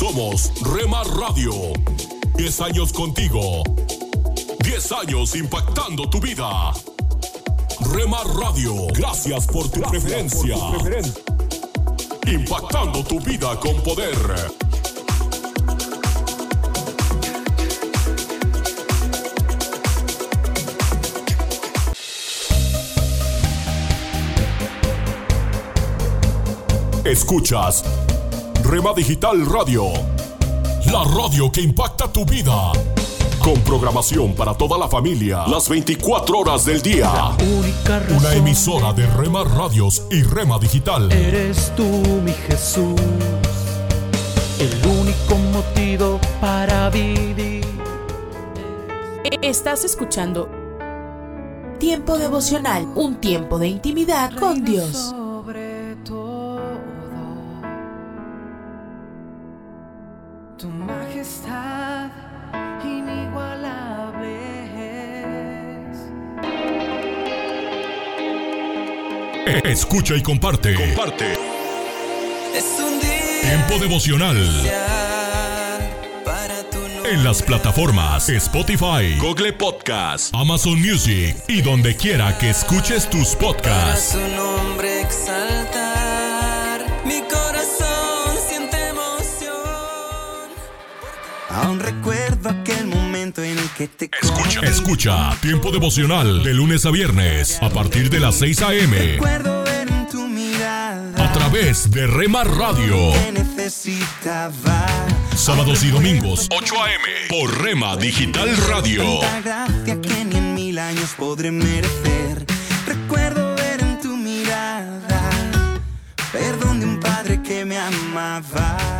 Somos Remar Radio. 10 años contigo. 10 años impactando tu vida. Remar Radio, gracias por tu preferencia. Impactando tu vida con poder. Escuchas Rema Digital Radio. La radio que impacta tu vida. Con programación para toda la familia. Las 24 horas del día. Una emisora de Rema Radios y Rema Digital. Eres tú, mi Jesús. El único motivo para vivir. Estás escuchando Tiempo devocional, un tiempo de intimidad con Dios. Escucha y comparte. Comparte. Es un día Tiempo devocional. para tu. En las plataformas Spotify, Google Podcast, Amazon Music y donde quiera que escuches tus Para podcasts. su nombre exaltar. Mi corazón siente emoción. Aún recuerdo momento en el que te Escucha, escucha Tiempo devocional de lunes a viernes a partir de las 6 a.m. A través de Rema Radio. Sábados y domingos 8 a.m. por Rema Digital Radio. Gracia que ni en mil años podré merecer. Recuerdo ver en tu mirada perdón de un padre que me amaba.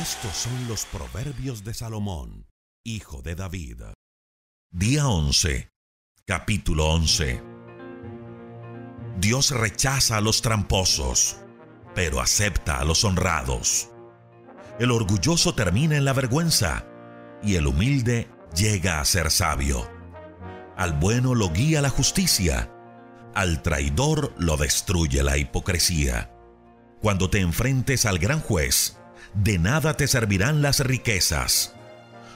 Estos son los proverbios de Salomón, hijo de David. Día 11, capítulo 11. Dios rechaza a los tramposos, pero acepta a los honrados. El orgulloso termina en la vergüenza y el humilde llega a ser sabio. Al bueno lo guía la justicia, al traidor lo destruye la hipocresía. Cuando te enfrentes al gran juez, de nada te servirán las riquezas.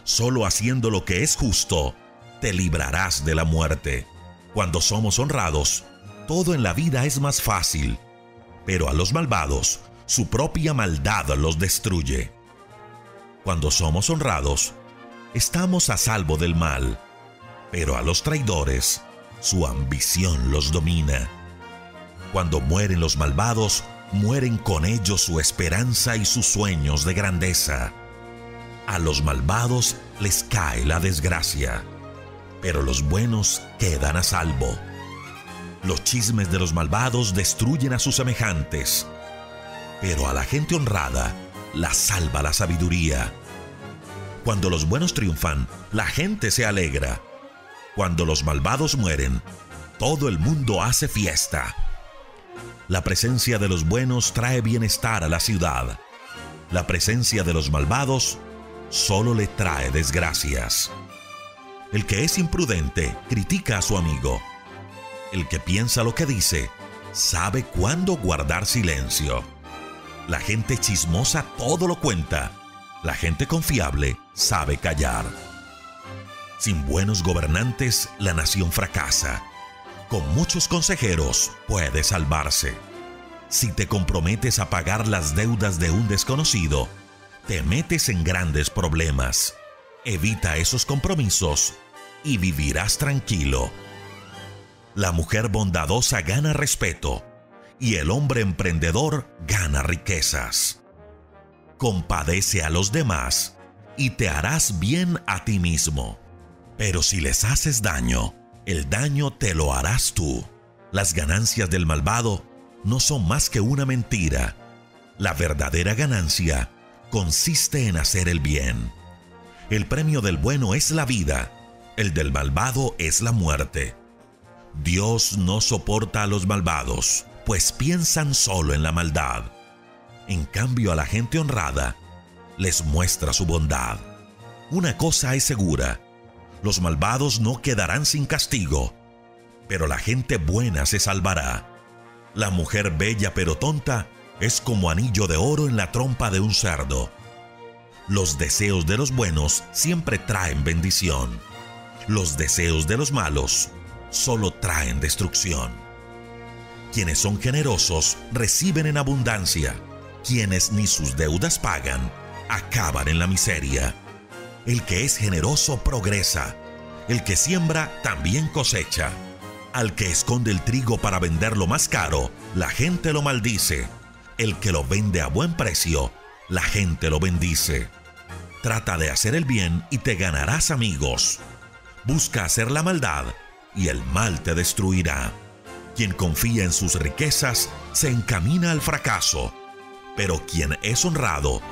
Solo haciendo lo que es justo, te librarás de la muerte. Cuando somos honrados, todo en la vida es más fácil, pero a los malvados, su propia maldad los destruye. Cuando somos honrados, estamos a salvo del mal, pero a los traidores, su ambición los domina. Cuando mueren los malvados, mueren con ellos su esperanza y sus sueños de grandeza. A los malvados les cae la desgracia, pero los buenos quedan a salvo. Los chismes de los malvados destruyen a sus semejantes, pero a la gente honrada la salva la sabiduría. Cuando los buenos triunfan, la gente se alegra. Cuando los malvados mueren, todo el mundo hace fiesta. La presencia de los buenos trae bienestar a la ciudad. La presencia de los malvados solo le trae desgracias. El que es imprudente critica a su amigo. El que piensa lo que dice sabe cuándo guardar silencio. La gente chismosa todo lo cuenta. La gente confiable sabe callar. Sin buenos gobernantes, la nación fracasa. Con muchos consejeros puede salvarse. Si te comprometes a pagar las deudas de un desconocido, te metes en grandes problemas. Evita esos compromisos y vivirás tranquilo. La mujer bondadosa gana respeto y el hombre emprendedor gana riquezas. Compadece a los demás y te harás bien a ti mismo. Pero si les haces daño, el daño te lo harás tú. Las ganancias del malvado no son más que una mentira. La verdadera ganancia consiste en hacer el bien. El premio del bueno es la vida, el del malvado es la muerte. Dios no soporta a los malvados, pues piensan solo en la maldad. En cambio a la gente honrada les muestra su bondad. Una cosa es segura, los malvados no quedarán sin castigo, pero la gente buena se salvará. La mujer bella pero tonta es como anillo de oro en la trompa de un cerdo. Los deseos de los buenos siempre traen bendición. Los deseos de los malos solo traen destrucción. Quienes son generosos reciben en abundancia. Quienes ni sus deudas pagan, acaban en la miseria. El que es generoso progresa. El que siembra también cosecha. Al que esconde el trigo para venderlo más caro, la gente lo maldice. El que lo vende a buen precio, la gente lo bendice. Trata de hacer el bien y te ganarás amigos. Busca hacer la maldad y el mal te destruirá. Quien confía en sus riquezas se encamina al fracaso, pero quien es honrado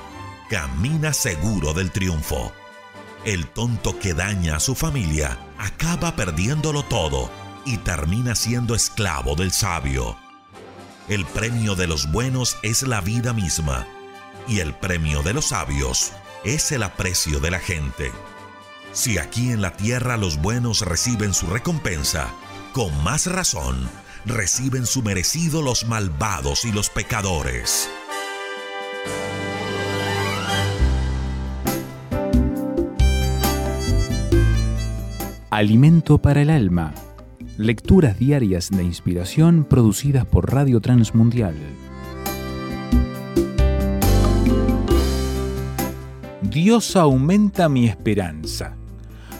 camina seguro del triunfo. El tonto que daña a su familia acaba perdiéndolo todo y termina siendo esclavo del sabio. El premio de los buenos es la vida misma y el premio de los sabios es el aprecio de la gente. Si aquí en la tierra los buenos reciben su recompensa, con más razón reciben su merecido los malvados y los pecadores. Alimento para el alma. Lecturas diarias de inspiración producidas por Radio Transmundial. Dios aumenta mi esperanza.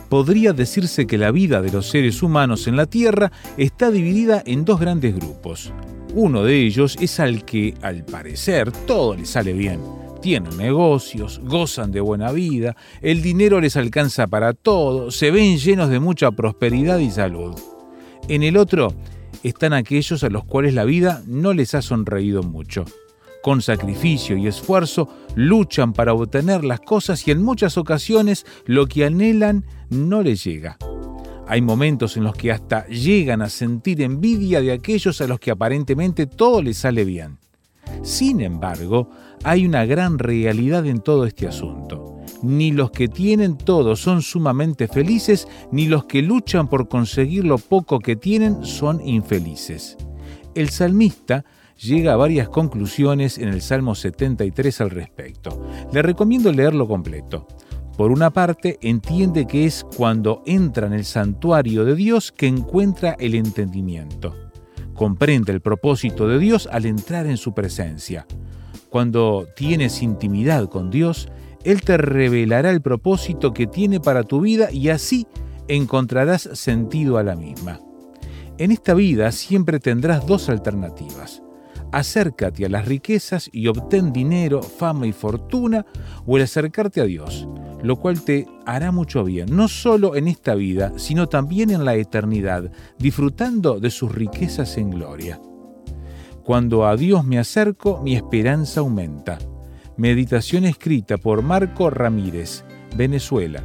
Podría decirse que la vida de los seres humanos en la Tierra está dividida en dos grandes grupos. Uno de ellos es al que, al parecer, todo le sale bien tienen negocios, gozan de buena vida, el dinero les alcanza para todo, se ven llenos de mucha prosperidad y salud. En el otro están aquellos a los cuales la vida no les ha sonreído mucho. Con sacrificio y esfuerzo luchan para obtener las cosas y en muchas ocasiones lo que anhelan no les llega. Hay momentos en los que hasta llegan a sentir envidia de aquellos a los que aparentemente todo les sale bien. Sin embargo, hay una gran realidad en todo este asunto. Ni los que tienen todo son sumamente felices, ni los que luchan por conseguir lo poco que tienen son infelices. El salmista llega a varias conclusiones en el Salmo 73 al respecto. Le recomiendo leerlo completo. Por una parte, entiende que es cuando entra en el santuario de Dios que encuentra el entendimiento. Comprende el propósito de Dios al entrar en su presencia. Cuando tienes intimidad con Dios, Él te revelará el propósito que tiene para tu vida y así encontrarás sentido a la misma. En esta vida siempre tendrás dos alternativas. Acércate a las riquezas y obtén dinero, fama y fortuna, o el acercarte a Dios, lo cual te hará mucho bien, no solo en esta vida, sino también en la eternidad, disfrutando de sus riquezas en gloria. Cuando a Dios me acerco, mi esperanza aumenta. Meditación escrita por Marco Ramírez, Venezuela.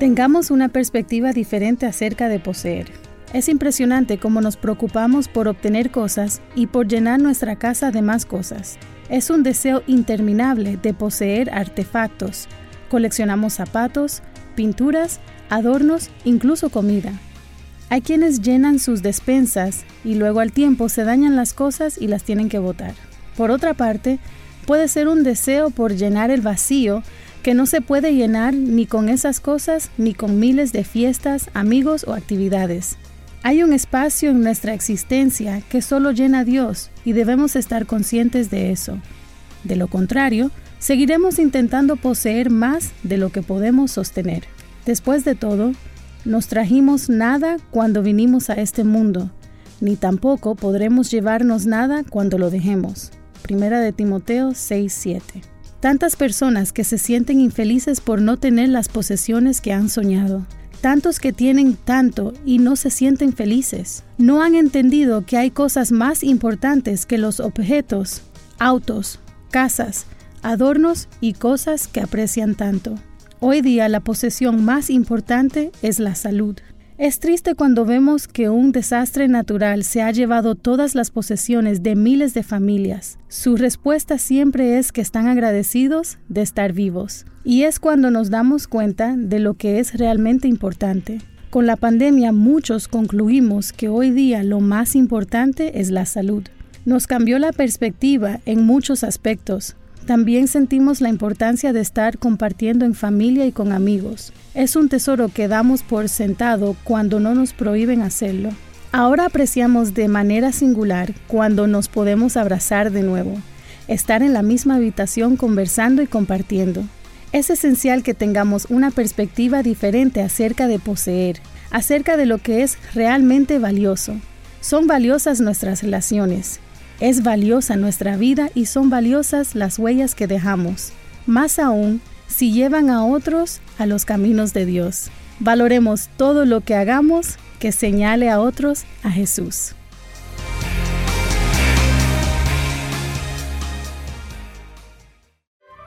Tengamos una perspectiva diferente acerca de poseer. Es impresionante cómo nos preocupamos por obtener cosas y por llenar nuestra casa de más cosas. Es un deseo interminable de poseer artefactos. Coleccionamos zapatos, pinturas, adornos, incluso comida. Hay quienes llenan sus despensas y luego al tiempo se dañan las cosas y las tienen que botar. Por otra parte, puede ser un deseo por llenar el vacío que no se puede llenar ni con esas cosas ni con miles de fiestas, amigos o actividades. Hay un espacio en nuestra existencia que solo llena Dios y debemos estar conscientes de eso. De lo contrario, seguiremos intentando poseer más de lo que podemos sostener. Después de todo, nos trajimos nada cuando vinimos a este mundo, ni tampoco podremos llevarnos nada cuando lo dejemos. Primera de Timoteo 6:7. Tantas personas que se sienten infelices por no tener las posesiones que han soñado. Tantos que tienen tanto y no se sienten felices. No han entendido que hay cosas más importantes que los objetos, autos, casas, adornos y cosas que aprecian tanto. Hoy día la posesión más importante es la salud. Es triste cuando vemos que un desastre natural se ha llevado todas las posesiones de miles de familias. Su respuesta siempre es que están agradecidos de estar vivos. Y es cuando nos damos cuenta de lo que es realmente importante. Con la pandemia muchos concluimos que hoy día lo más importante es la salud. Nos cambió la perspectiva en muchos aspectos, también sentimos la importancia de estar compartiendo en familia y con amigos. Es un tesoro que damos por sentado cuando no nos prohíben hacerlo. Ahora apreciamos de manera singular cuando nos podemos abrazar de nuevo, estar en la misma habitación conversando y compartiendo. Es esencial que tengamos una perspectiva diferente acerca de poseer, acerca de lo que es realmente valioso. Son valiosas nuestras relaciones, es valiosa nuestra vida y son valiosas las huellas que dejamos. Más aún, si llevan a otros a los caminos de Dios. Valoremos todo lo que hagamos que señale a otros a Jesús.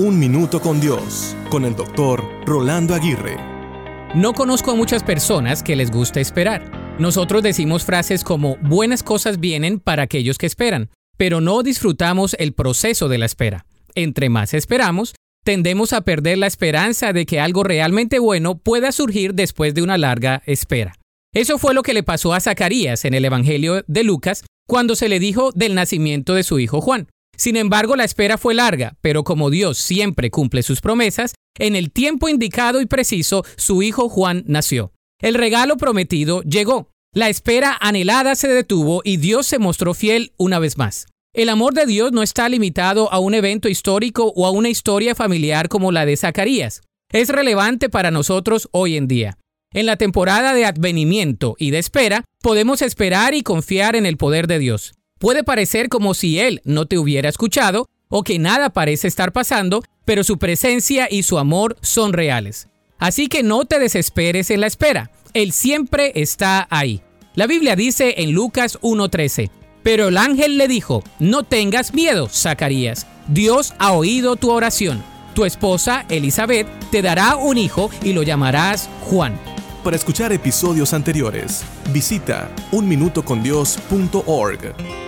Un Minuto con Dios, con el doctor Rolando Aguirre. No conozco a muchas personas que les gusta esperar. Nosotros decimos frases como buenas cosas vienen para aquellos que esperan, pero no disfrutamos el proceso de la espera. Entre más esperamos, tendemos a perder la esperanza de que algo realmente bueno pueda surgir después de una larga espera. Eso fue lo que le pasó a Zacarías en el Evangelio de Lucas cuando se le dijo del nacimiento de su hijo Juan. Sin embargo, la espera fue larga, pero como Dios siempre cumple sus promesas, en el tiempo indicado y preciso, su hijo Juan nació. El regalo prometido llegó. La espera anhelada se detuvo y Dios se mostró fiel una vez más. El amor de Dios no está limitado a un evento histórico o a una historia familiar como la de Zacarías. Es relevante para nosotros hoy en día. En la temporada de advenimiento y de espera, podemos esperar y confiar en el poder de Dios. Puede parecer como si Él no te hubiera escuchado o que nada parece estar pasando, pero su presencia y su amor son reales. Así que no te desesperes en la espera. Él siempre está ahí. La Biblia dice en Lucas 1.13, pero el ángel le dijo, no tengas miedo, Zacarías, Dios ha oído tu oración. Tu esposa, Elizabeth, te dará un hijo y lo llamarás Juan. Para escuchar episodios anteriores, visita unminutocondios.org.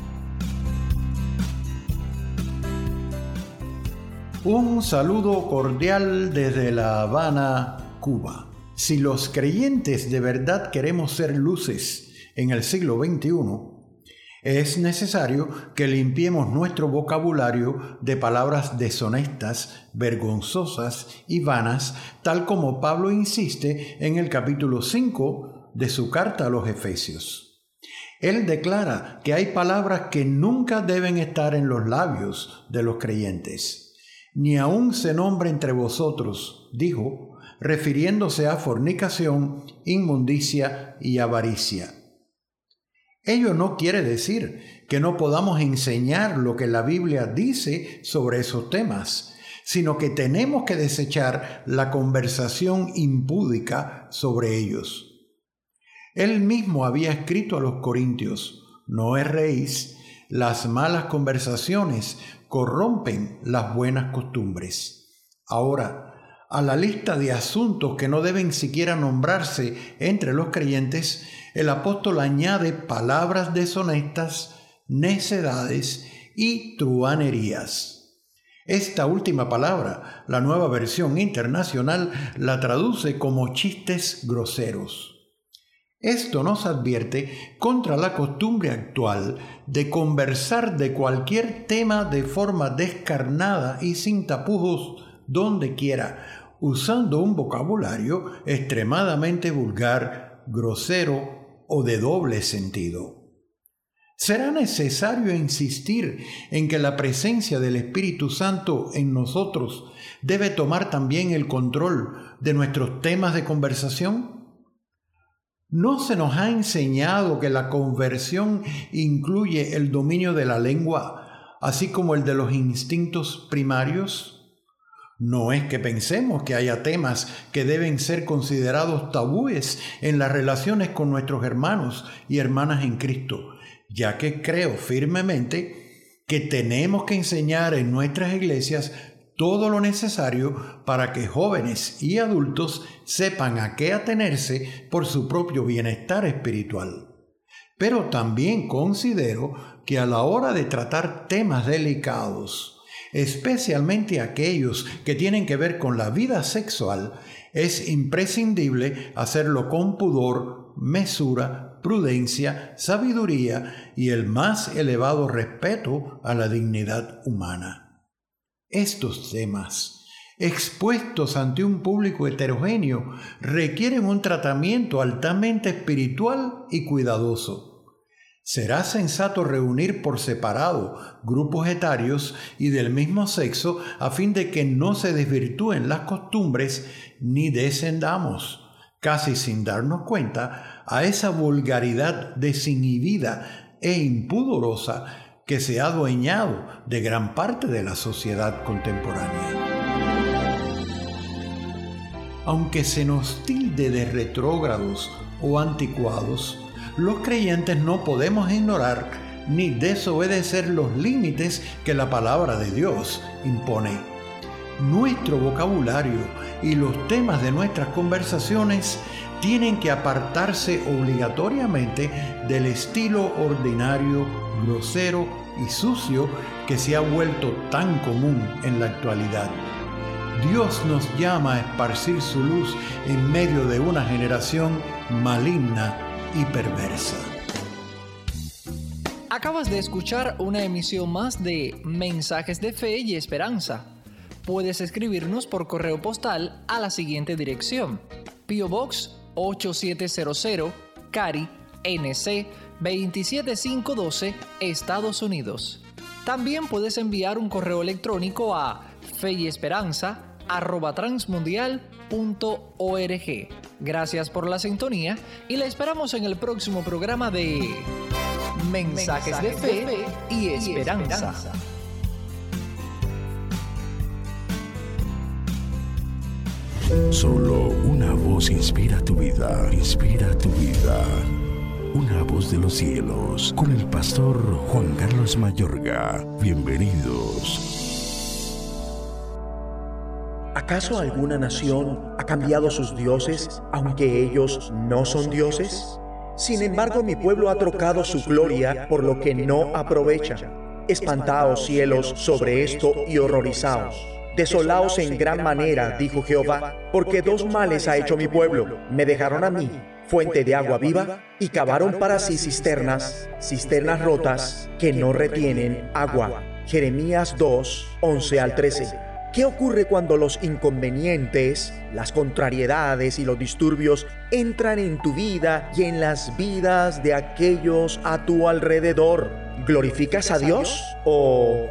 Un saludo cordial desde La Habana, Cuba. Si los creyentes de verdad queremos ser luces en el siglo XXI, es necesario que limpiemos nuestro vocabulario de palabras deshonestas, vergonzosas y vanas, tal como Pablo insiste en el capítulo 5 de su carta a los Efesios. Él declara que hay palabras que nunca deben estar en los labios de los creyentes. Ni aun se nombre entre vosotros, dijo, refiriéndose a fornicación, inmundicia y avaricia Ello no quiere decir que no podamos enseñar lo que la Biblia dice sobre esos temas, sino que tenemos que desechar la conversación impúdica sobre ellos. Él mismo había escrito a los corintios, no erréis, las malas conversaciones corrompen las buenas costumbres. Ahora, a la lista de asuntos que no deben siquiera nombrarse entre los creyentes, el apóstol añade palabras deshonestas, necedades y truanerías. Esta última palabra, la nueva versión internacional, la traduce como chistes groseros. Esto nos advierte contra la costumbre actual de conversar de cualquier tema de forma descarnada y sin tapujos donde quiera, usando un vocabulario extremadamente vulgar, grosero o de doble sentido. Será necesario insistir en que la presencia del Espíritu Santo en nosotros debe tomar también el control de nuestros temas de conversación. ¿No se nos ha enseñado que la conversión incluye el dominio de la lengua, así como el de los instintos primarios? No es que pensemos que haya temas que deben ser considerados tabúes en las relaciones con nuestros hermanos y hermanas en Cristo, ya que creo firmemente que tenemos que enseñar en nuestras iglesias todo lo necesario para que jóvenes y adultos sepan a qué atenerse por su propio bienestar espiritual. Pero también considero que a la hora de tratar temas delicados, especialmente aquellos que tienen que ver con la vida sexual, es imprescindible hacerlo con pudor, mesura, prudencia, sabiduría y el más elevado respeto a la dignidad humana. Estos temas, expuestos ante un público heterogéneo, requieren un tratamiento altamente espiritual y cuidadoso. Será sensato reunir por separado grupos etarios y del mismo sexo a fin de que no se desvirtúen las costumbres ni descendamos, casi sin darnos cuenta, a esa vulgaridad desinhibida e impudorosa que se ha adueñado de gran parte de la sociedad contemporánea. Aunque se nos tilde de retrógrados o anticuados, los creyentes no podemos ignorar ni desobedecer los límites que la palabra de Dios impone. Nuestro vocabulario y los temas de nuestras conversaciones tienen que apartarse obligatoriamente del estilo ordinario, grosero y sucio que se ha vuelto tan común en la actualidad. Dios nos llama a esparcir su luz en medio de una generación maligna y perversa. Acabas de escuchar una emisión más de Mensajes de Fe y Esperanza. Puedes escribirnos por correo postal a la siguiente dirección: Pio Box 8700, Cari, NC 27512, Estados Unidos. También puedes enviar un correo electrónico a fe y esperanza transmundial.org. Gracias por la sintonía y la esperamos en el próximo programa de Mensajes, de, fe y, esperanza. Solo una voz inspira tu vida, inspira tu vida. Una voz de los cielos, con el pastor Juan Carlos Mayorga. Bienvenidos. ¿Acaso alguna nación ha cambiado sus dioses, aunque ellos no son dioses? Sin embargo, mi pueblo ha trocado su gloria por lo que no aprovecha. Espantaos cielos sobre esto y horrorizaos. Desolaos en gran manera, dijo Jehová, porque dos males ha hecho mi pueblo. Me dejaron a mí, fuente de agua viva, y cavaron para sí cisternas, cisternas rotas que no retienen agua. Jeremías 2, 11 al 13. ¿Qué ocurre cuando los inconvenientes, las contrariedades y los disturbios entran en tu vida y en las vidas de aquellos a tu alrededor? ¿Glorificas a Dios o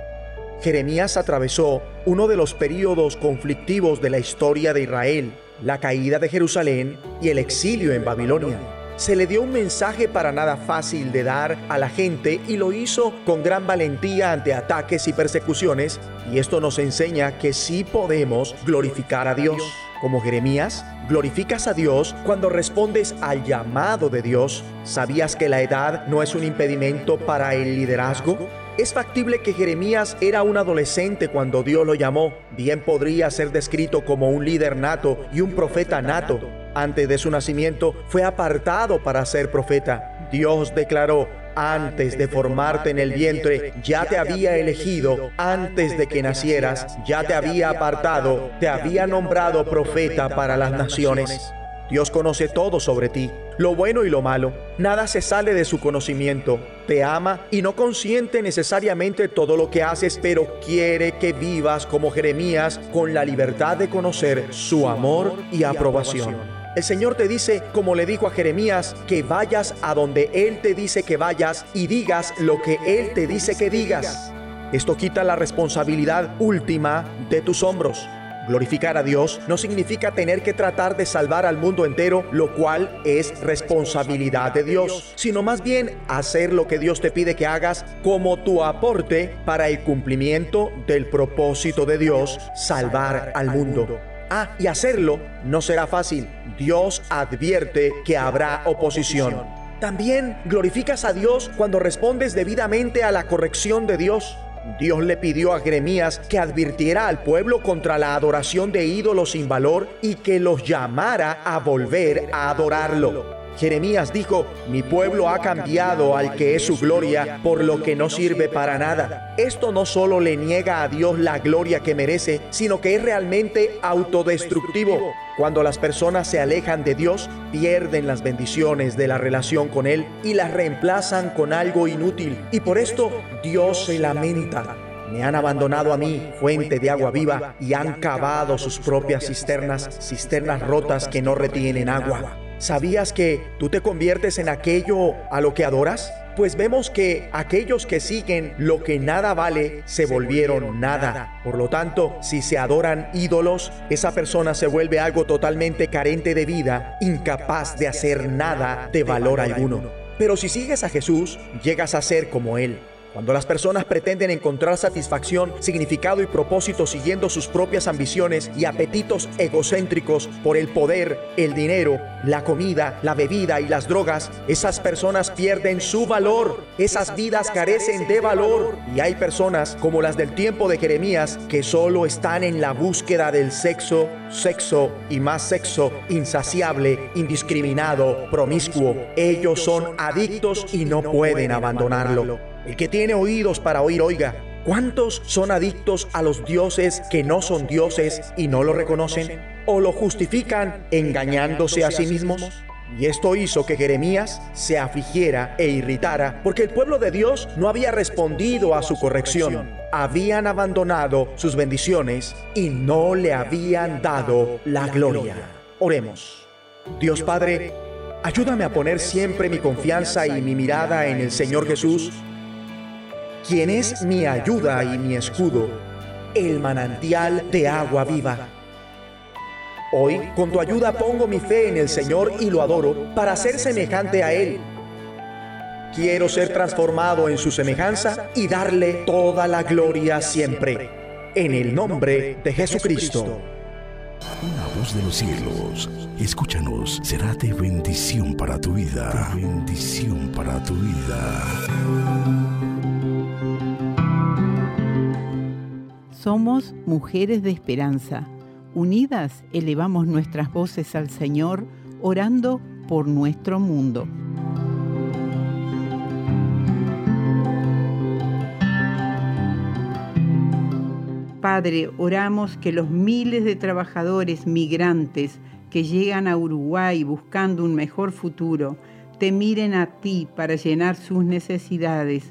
Jeremías atravesó uno de los periodos conflictivos de la historia de Israel, la caída de Jerusalén y el exilio en Babilonia se le dio un mensaje para nada fácil de dar a la gente y lo hizo con gran valentía ante ataques y persecuciones. Y esto nos enseña que sí podemos glorificar a Dios. Como Jeremías, glorificas a Dios cuando respondes al llamado de Dios. ¿Sabías que la edad no es un impedimento para el liderazgo? Es factible que Jeremías era un adolescente cuando Dios lo llamó. Bien podría ser descrito como un líder nato y un profeta nato antes de su nacimiento, fue apartado para ser profeta. Dios declaró, antes de formarte en el vientre, ya te había elegido, antes de que nacieras, ya te había apartado, te había nombrado profeta para las naciones. Dios conoce todo sobre ti, lo bueno y lo malo. Nada se sale de su conocimiento. Te ama y no consiente necesariamente todo lo que haces, pero quiere que vivas como Jeremías con la libertad de conocer su amor y aprobación. El Señor te dice, como le dijo a Jeremías, que vayas a donde Él te dice que vayas y digas lo que Él te dice que digas. Esto quita la responsabilidad última de tus hombros. Glorificar a Dios no significa tener que tratar de salvar al mundo entero, lo cual es responsabilidad de Dios, sino más bien hacer lo que Dios te pide que hagas como tu aporte para el cumplimiento del propósito de Dios, salvar al mundo. Ah, y hacerlo no será fácil. Dios advierte que habrá oposición. También glorificas a Dios cuando respondes debidamente a la corrección de Dios. Dios le pidió a Jeremías que advirtiera al pueblo contra la adoración de ídolos sin valor y que los llamara a volver a adorarlo. Jeremías dijo, mi pueblo ha cambiado al que es su gloria por lo que no sirve para nada. Esto no solo le niega a Dios la gloria que merece, sino que es realmente autodestructivo. Cuando las personas se alejan de Dios, pierden las bendiciones de la relación con Él y las reemplazan con algo inútil. Y por esto Dios se lamenta. Me han abandonado a mí, fuente de agua viva, y han cavado sus propias cisternas, cisternas rotas que no retienen agua. ¿Sabías que tú te conviertes en aquello a lo que adoras? Pues vemos que aquellos que siguen lo que nada vale se volvieron nada. Por lo tanto, si se adoran ídolos, esa persona se vuelve algo totalmente carente de vida, incapaz de hacer nada de valor alguno. Pero si sigues a Jesús, llegas a ser como Él. Cuando las personas pretenden encontrar satisfacción, significado y propósito siguiendo sus propias ambiciones y apetitos egocéntricos por el poder, el dinero, la comida, la bebida y las drogas, esas personas pierden su valor, esas vidas carecen de valor. Y hay personas como las del tiempo de Jeremías que solo están en la búsqueda del sexo, sexo y más sexo, insaciable, indiscriminado, promiscuo. Ellos son adictos y no pueden abandonarlo. El que tiene oídos para oír, oiga. ¿Cuántos son adictos a los dioses que no son dioses y no lo reconocen? ¿O lo justifican engañándose a sí mismos? Y esto hizo que Jeremías se afligiera e irritara, porque el pueblo de Dios no había respondido a su corrección. Habían abandonado sus bendiciones y no le habían dado la gloria. Oremos. Dios Padre, ayúdame a poner siempre mi confianza y mi mirada en el Señor Jesús quien es mi ayuda y mi escudo, el manantial de agua viva. Hoy, con tu ayuda, pongo mi fe en el Señor y lo adoro para ser semejante a Él. Quiero ser transformado en su semejanza y darle toda la gloria siempre. En el nombre de Jesucristo. Una voz de los cielos, escúchanos, será de bendición para tu vida. bendición para tu vida. Somos Mujeres de Esperanza, Unidas elevamos nuestras voces al Señor, orando por nuestro mundo. Padre, oramos que los miles de trabajadores migrantes que llegan a Uruguay buscando un mejor futuro, te miren a ti para llenar sus necesidades.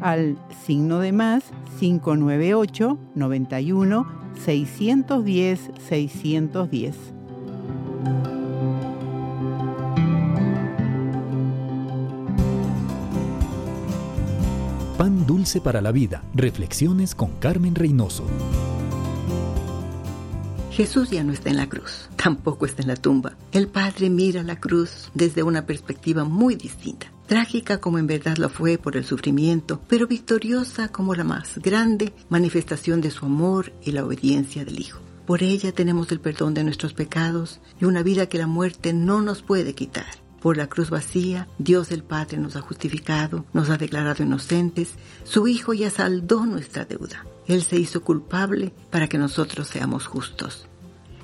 al signo de más 598 91 610 610. Pan Dulce para la Vida. Reflexiones con Carmen Reynoso. Jesús ya no está en la cruz, tampoco está en la tumba. El Padre mira la cruz desde una perspectiva muy distinta. Trágica como en verdad lo fue por el sufrimiento, pero victoriosa como la más grande manifestación de su amor y la obediencia del Hijo. Por ella tenemos el perdón de nuestros pecados y una vida que la muerte no nos puede quitar. Por la cruz vacía, Dios el Padre nos ha justificado, nos ha declarado inocentes, su Hijo ya saldó nuestra deuda. Él se hizo culpable para que nosotros seamos justos.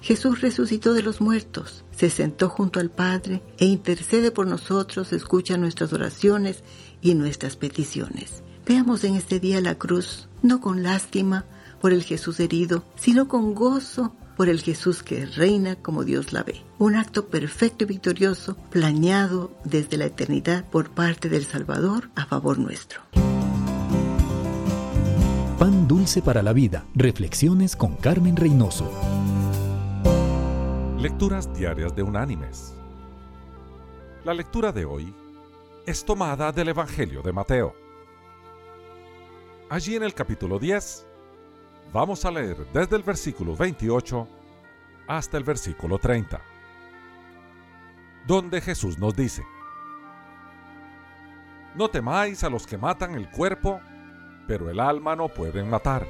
Jesús resucitó de los muertos, se sentó junto al Padre e intercede por nosotros, escucha nuestras oraciones y nuestras peticiones. Veamos en este día la cruz, no con lástima por el Jesús herido, sino con gozo por el Jesús que reina como Dios la ve. Un acto perfecto y victorioso planeado desde la eternidad por parte del Salvador a favor nuestro. Pan dulce para la vida. Reflexiones con Carmen Reynoso. Lecturas diarias de unánimes. La lectura de hoy es tomada del Evangelio de Mateo. Allí en el capítulo 10 Vamos a leer desde el versículo 28 hasta el versículo 30, donde Jesús nos dice, No temáis a los que matan el cuerpo, pero el alma no pueden matar.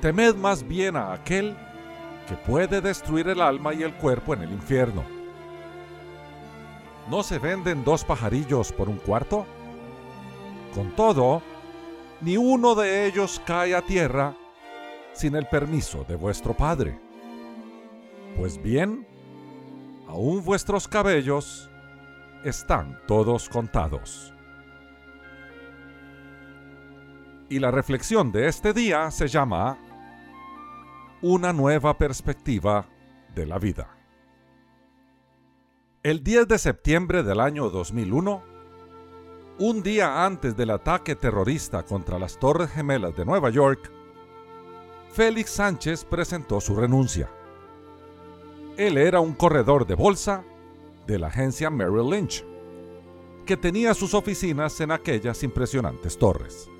Temed más bien a aquel que puede destruir el alma y el cuerpo en el infierno. ¿No se venden dos pajarillos por un cuarto? Con todo, ni uno de ellos cae a tierra sin el permiso de vuestro Padre. Pues bien, aún vuestros cabellos están todos contados. Y la reflexión de este día se llama Una nueva perspectiva de la vida. El 10 de septiembre del año 2001, un día antes del ataque terrorista contra las Torres Gemelas de Nueva York, Félix Sánchez presentó su renuncia. Él era un corredor de bolsa de la agencia Merrill Lynch, que tenía sus oficinas en aquellas impresionantes torres.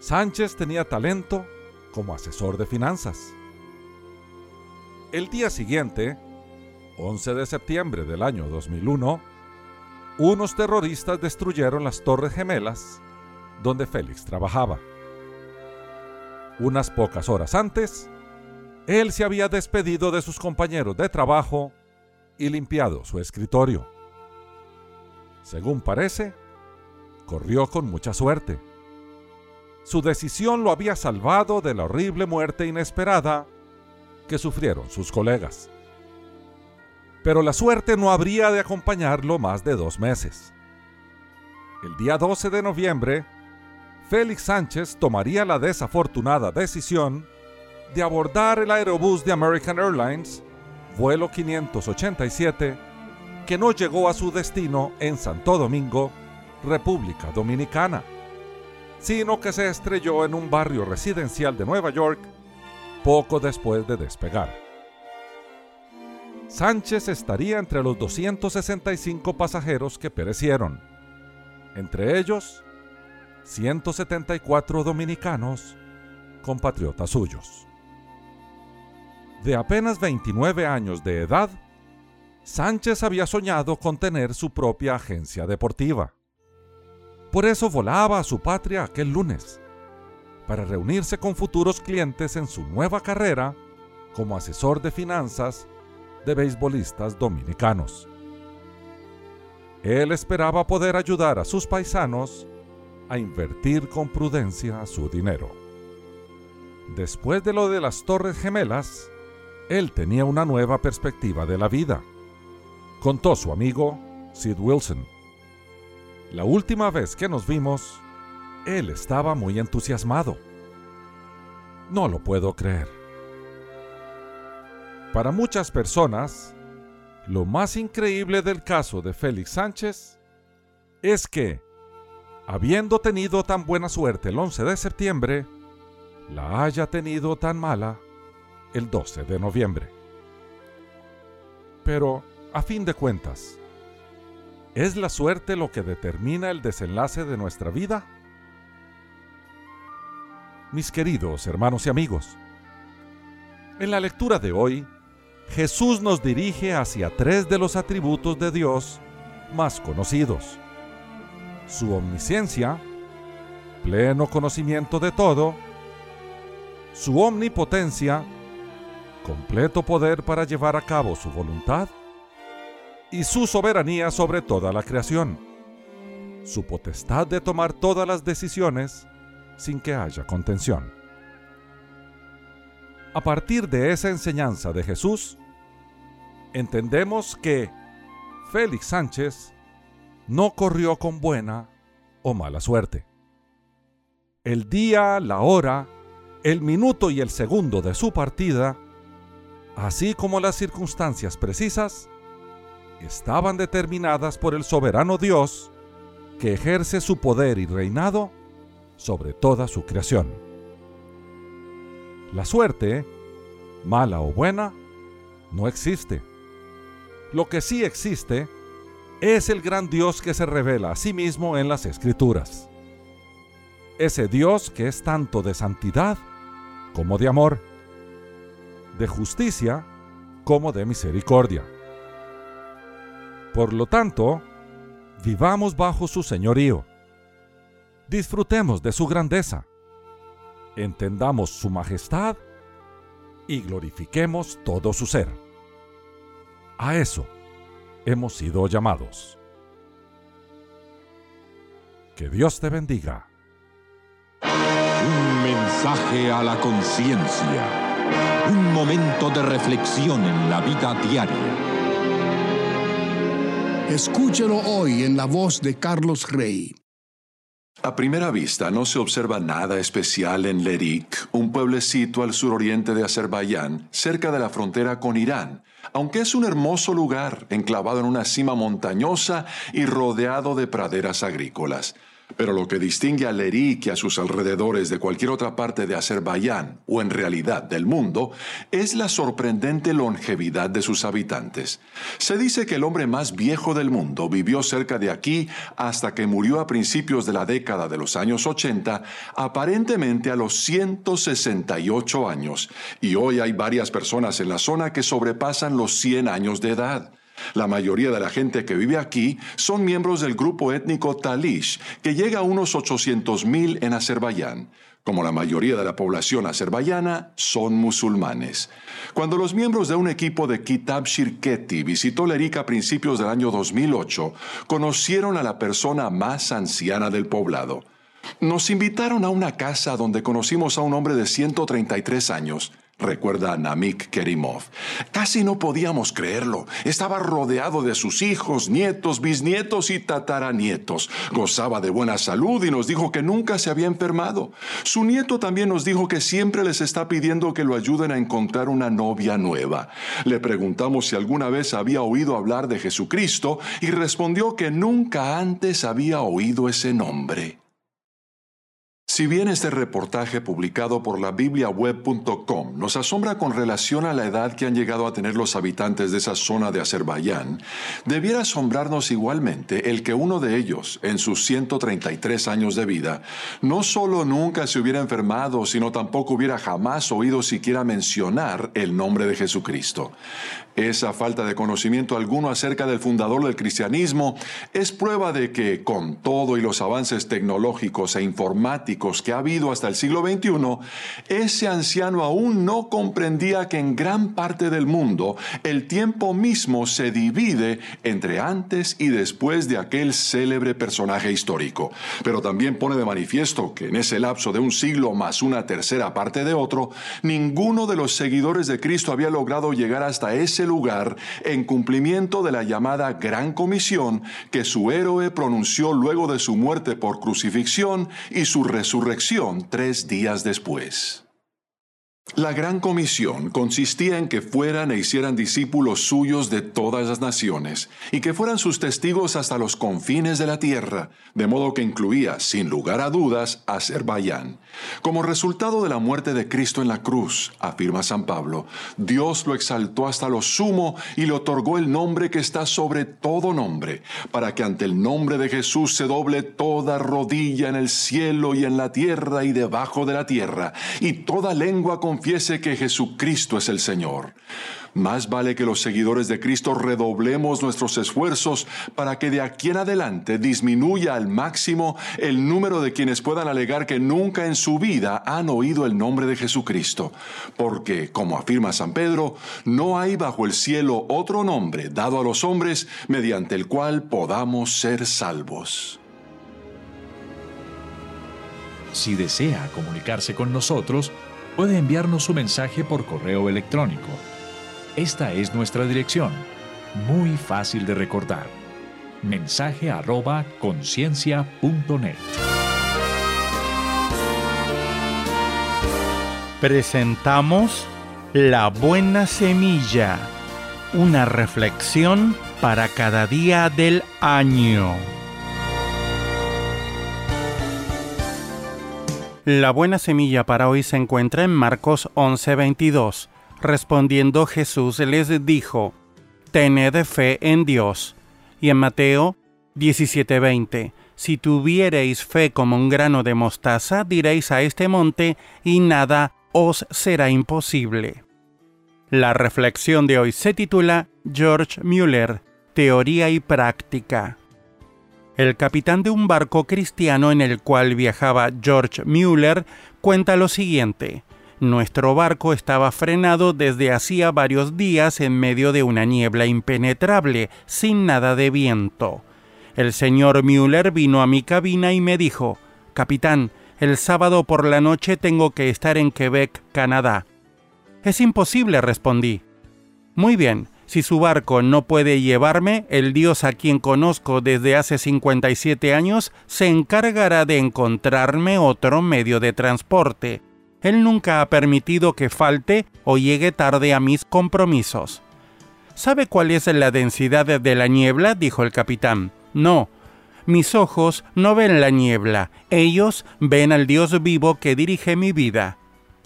Sánchez tenía talento como asesor de finanzas. El día siguiente, 11 de septiembre del año 2001, unos terroristas destruyeron las Torres Gemelas donde Félix trabajaba. Unas pocas horas antes, él se había despedido de sus compañeros de trabajo y limpiado su escritorio. Según parece, corrió con mucha suerte. Su decisión lo había salvado de la horrible muerte inesperada que sufrieron sus colegas pero la suerte no habría de acompañarlo más de dos meses. El día 12 de noviembre, Félix Sánchez tomaría la desafortunada decisión de abordar el aerobús de American Airlines, vuelo 587, que no llegó a su destino en Santo Domingo, República Dominicana, sino que se estrelló en un barrio residencial de Nueva York poco después de despegar. Sánchez estaría entre los 265 pasajeros que perecieron, entre ellos 174 dominicanos compatriotas suyos. De apenas 29 años de edad, Sánchez había soñado con tener su propia agencia deportiva. Por eso volaba a su patria aquel lunes, para reunirse con futuros clientes en su nueva carrera como asesor de finanzas de beisbolistas dominicanos. Él esperaba poder ayudar a sus paisanos a invertir con prudencia su dinero. Después de lo de las Torres Gemelas, él tenía una nueva perspectiva de la vida, contó su amigo Sid Wilson. La última vez que nos vimos, él estaba muy entusiasmado. No lo puedo creer. Para muchas personas, lo más increíble del caso de Félix Sánchez es que, habiendo tenido tan buena suerte el 11 de septiembre, la haya tenido tan mala el 12 de noviembre. Pero, a fin de cuentas, ¿es la suerte lo que determina el desenlace de nuestra vida? Mis queridos hermanos y amigos, en la lectura de hoy, Jesús nos dirige hacia tres de los atributos de Dios más conocidos. Su omnisciencia, pleno conocimiento de todo, su omnipotencia, completo poder para llevar a cabo su voluntad, y su soberanía sobre toda la creación, su potestad de tomar todas las decisiones sin que haya contención. A partir de esa enseñanza de Jesús, entendemos que Félix Sánchez no corrió con buena o mala suerte. El día, la hora, el minuto y el segundo de su partida, así como las circunstancias precisas, estaban determinadas por el soberano Dios que ejerce su poder y reinado sobre toda su creación. La suerte, mala o buena, no existe. Lo que sí existe es el gran Dios que se revela a sí mismo en las Escrituras. Ese Dios que es tanto de santidad como de amor, de justicia como de misericordia. Por lo tanto, vivamos bajo su señorío. Disfrutemos de su grandeza. Entendamos su majestad y glorifiquemos todo su ser. A eso hemos sido llamados. Que Dios te bendiga. Un mensaje a la conciencia. Un momento de reflexión en la vida diaria. Escúchelo hoy en la voz de Carlos Rey. A primera vista no se observa nada especial en Lerik, un pueblecito al suroriente de Azerbaiyán, cerca de la frontera con Irán, aunque es un hermoso lugar enclavado en una cima montañosa y rodeado de praderas agrícolas. Pero lo que distingue a Lerik y a sus alrededores de cualquier otra parte de Azerbaiyán, o en realidad del mundo, es la sorprendente longevidad de sus habitantes. Se dice que el hombre más viejo del mundo vivió cerca de aquí hasta que murió a principios de la década de los años 80, aparentemente a los 168 años, y hoy hay varias personas en la zona que sobrepasan los 100 años de edad. La mayoría de la gente que vive aquí son miembros del grupo étnico Talish, que llega a unos 800.000 en Azerbaiyán. Como la mayoría de la población azerbaiyana, son musulmanes. Cuando los miembros de un equipo de Kitab Shirketi visitó Lerik a principios del año 2008, conocieron a la persona más anciana del poblado. Nos invitaron a una casa donde conocimos a un hombre de 133 años recuerda Namik Kerimov. Casi no podíamos creerlo. Estaba rodeado de sus hijos, nietos, bisnietos y tataranietos. Gozaba de buena salud y nos dijo que nunca se había enfermado. Su nieto también nos dijo que siempre les está pidiendo que lo ayuden a encontrar una novia nueva. Le preguntamos si alguna vez había oído hablar de Jesucristo y respondió que nunca antes había oído ese nombre. Si bien este reportaje publicado por la bibliaweb.com nos asombra con relación a la edad que han llegado a tener los habitantes de esa zona de Azerbaiyán, debiera asombrarnos igualmente el que uno de ellos, en sus 133 años de vida, no solo nunca se hubiera enfermado, sino tampoco hubiera jamás oído siquiera mencionar el nombre de Jesucristo. Esa falta de conocimiento alguno acerca del fundador del cristianismo es prueba de que, con todo y los avances tecnológicos e informáticos que ha habido hasta el siglo XXI, ese anciano aún no comprendía que en gran parte del mundo el tiempo mismo se divide entre antes y después de aquel célebre personaje histórico. Pero también pone de manifiesto que en ese lapso de un siglo más una tercera parte de otro, ninguno de los seguidores de Cristo había logrado llegar hasta ese lugar en cumplimiento de la llamada Gran Comisión que su héroe pronunció luego de su muerte por crucifixión y su resurrección tres días después. La gran comisión consistía en que fueran e hicieran discípulos suyos de todas las naciones y que fueran sus testigos hasta los confines de la tierra, de modo que incluía, sin lugar a dudas, a Azerbaiyán. Como resultado de la muerte de Cristo en la cruz, afirma San Pablo, Dios lo exaltó hasta lo sumo y le otorgó el nombre que está sobre todo nombre, para que ante el nombre de Jesús se doble toda rodilla en el cielo y en la tierra y debajo de la tierra, y toda lengua confiese que Jesucristo es el Señor. Más vale que los seguidores de Cristo redoblemos nuestros esfuerzos para que de aquí en adelante disminuya al máximo el número de quienes puedan alegar que nunca en su vida han oído el nombre de Jesucristo. Porque, como afirma San Pedro, no hay bajo el cielo otro nombre dado a los hombres mediante el cual podamos ser salvos. Si desea comunicarse con nosotros, puede enviarnos su mensaje por correo electrónico. Esta es nuestra dirección, muy fácil de recordar. Mensaje arroba conciencia.net. Presentamos La Buena Semilla, una reflexión para cada día del año. La buena semilla para hoy se encuentra en Marcos 11:22. Respondiendo Jesús les dijo, Tened fe en Dios. Y en Mateo 17:20, Si tuviereis fe como un grano de mostaza, diréis a este monte, y nada os será imposible. La reflexión de hoy se titula George Mueller, Teoría y Práctica el capitán de un barco cristiano en el cual viajaba George Mueller, cuenta lo siguiente. Nuestro barco estaba frenado desde hacía varios días en medio de una niebla impenetrable, sin nada de viento. El señor Mueller vino a mi cabina y me dijo, Capitán, el sábado por la noche tengo que estar en Quebec, Canadá. Es imposible, respondí. Muy bien, si su barco no puede llevarme, el Dios a quien conozco desde hace 57 años se encargará de encontrarme otro medio de transporte. Él nunca ha permitido que falte o llegue tarde a mis compromisos. ¿Sabe cuál es la densidad de la niebla? dijo el capitán. No, mis ojos no ven la niebla, ellos ven al Dios vivo que dirige mi vida.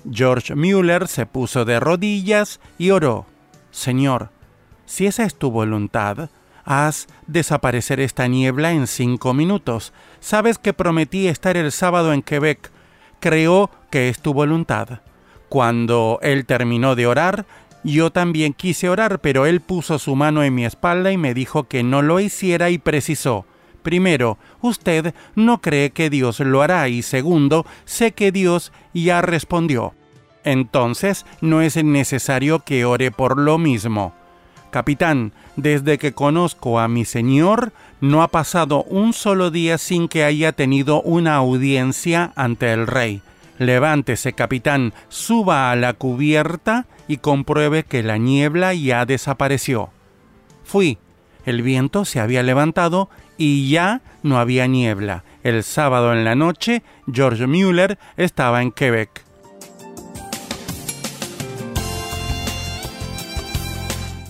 George Mueller se puso de rodillas y oró. Señor, si esa es tu voluntad, haz desaparecer esta niebla en cinco minutos. Sabes que prometí estar el sábado en Quebec. Creo que es tu voluntad. Cuando él terminó de orar, yo también quise orar, pero él puso su mano en mi espalda y me dijo que no lo hiciera y precisó. Primero, usted no cree que Dios lo hará y segundo, sé que Dios ya respondió. Entonces, no es necesario que ore por lo mismo. Capitán, desde que conozco a mi señor, no ha pasado un solo día sin que haya tenido una audiencia ante el rey. Levántese, capitán, suba a la cubierta y compruebe que la niebla ya desapareció. Fui. El viento se había levantado y ya no había niebla. El sábado en la noche, George Mueller estaba en Quebec.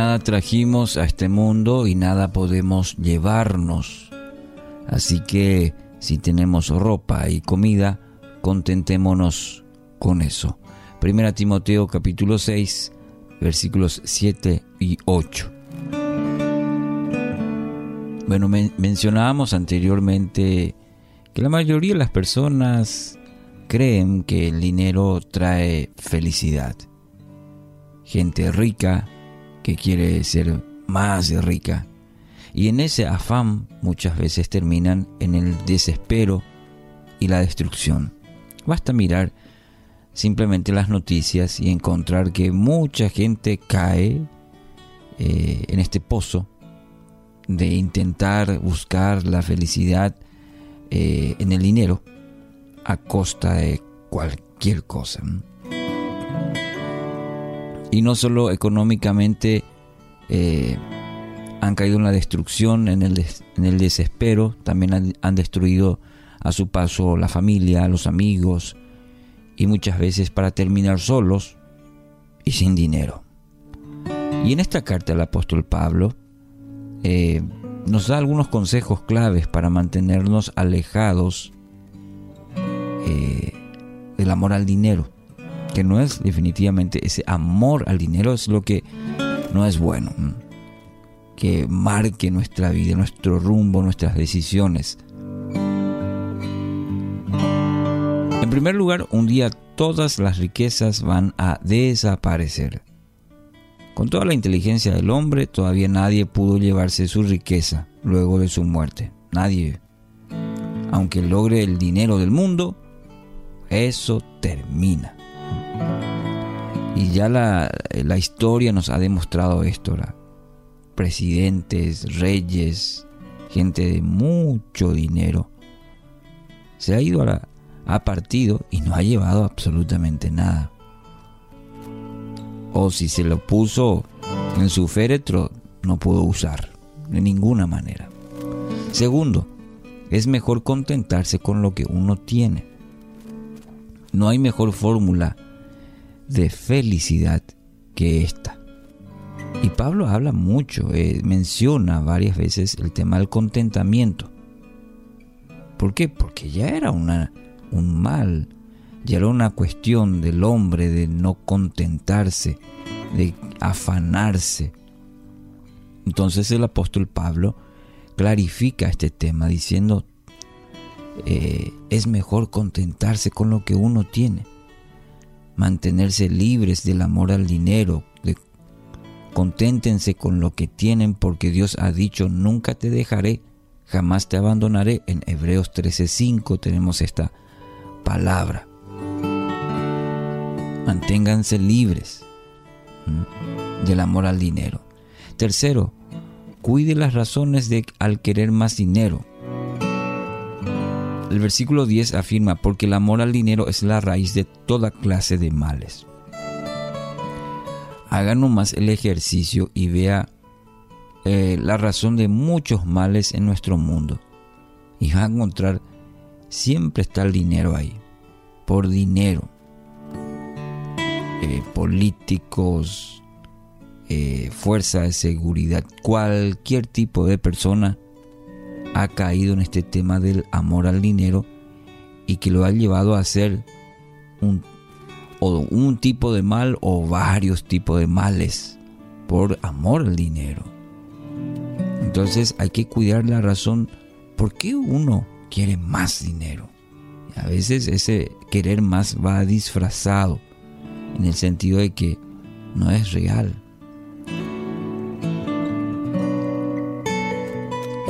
nada trajimos a este mundo y nada podemos llevarnos. Así que si tenemos ropa y comida, contentémonos con eso. Primera Timoteo capítulo 6, versículos 7 y 8. Bueno, mencionábamos anteriormente que la mayoría de las personas creen que el dinero trae felicidad. Gente rica quiere ser más rica. Y en ese afán muchas veces terminan en el desespero y la destrucción. Basta mirar simplemente las noticias y encontrar que mucha gente cae eh, en este pozo de intentar buscar la felicidad eh, en el dinero a costa de cualquier cosa y no solo económicamente eh, han caído en la destrucción, en el, desespero, también han, destruido a su paso la familia, los amigos y muchas veces para terminar solos y sin dinero. Y en esta carta el apóstol Pablo eh, nos da algunos consejos claves para mantenernos alejados eh, del amor al dinero que no es definitivamente ese amor al dinero, es lo que no es bueno, que marque nuestra vida, nuestro rumbo, nuestras decisiones. En primer lugar, un día todas las riquezas van a desaparecer. Con toda la inteligencia del hombre, todavía nadie pudo llevarse su riqueza luego de su muerte. Nadie. Aunque logre el dinero del mundo, eso termina. Y ya la, historia nos ha demostrado esto. Presidentes, reyes, gente de mucho dinero. Se ha ido a la, ha partido y no ha llevado absolutamente nada. O si se lo puso en su féretro, no pudo usar de ninguna manera. Segundo, es mejor contentarse con lo que uno tiene. No hay mejor fórmula de felicidad que esta. Y Pablo habla mucho, eh, menciona varias veces el tema del contentamiento. ¿Por qué? Porque ya era una, un mal, ya era una cuestión del hombre de no contentarse, de afanarse. Entonces el apóstol Pablo clarifica este tema diciendo, eh, es mejor contentarse con lo que uno tiene mantenerse libres del amor al dinero. conténtense con lo que tienen porque Dios ha dicho, nunca te dejaré, jamás te abandonaré. En Hebreos 13:5 tenemos esta palabra. Manténganse libres del amor al dinero. Tercero, cuide las razones de al querer más dinero. El versículo 10 afirma, porque el amor al dinero es la raíz de toda clase de males. Haga nomás el ejercicio y vea eh, la razón de muchos males en nuestro mundo. Y va a encontrar, siempre está el dinero ahí, por dinero. Eh, políticos, eh, fuerza de seguridad, cualquier tipo de persona ha caído en este tema del amor al dinero y que lo ha llevado a hacer un, o un tipo de mal o varios tipos de males por amor al dinero. Entonces hay que cuidar la razón por qué uno quiere más dinero. a veces ese querer más va disfrazado en el sentido de que no es real.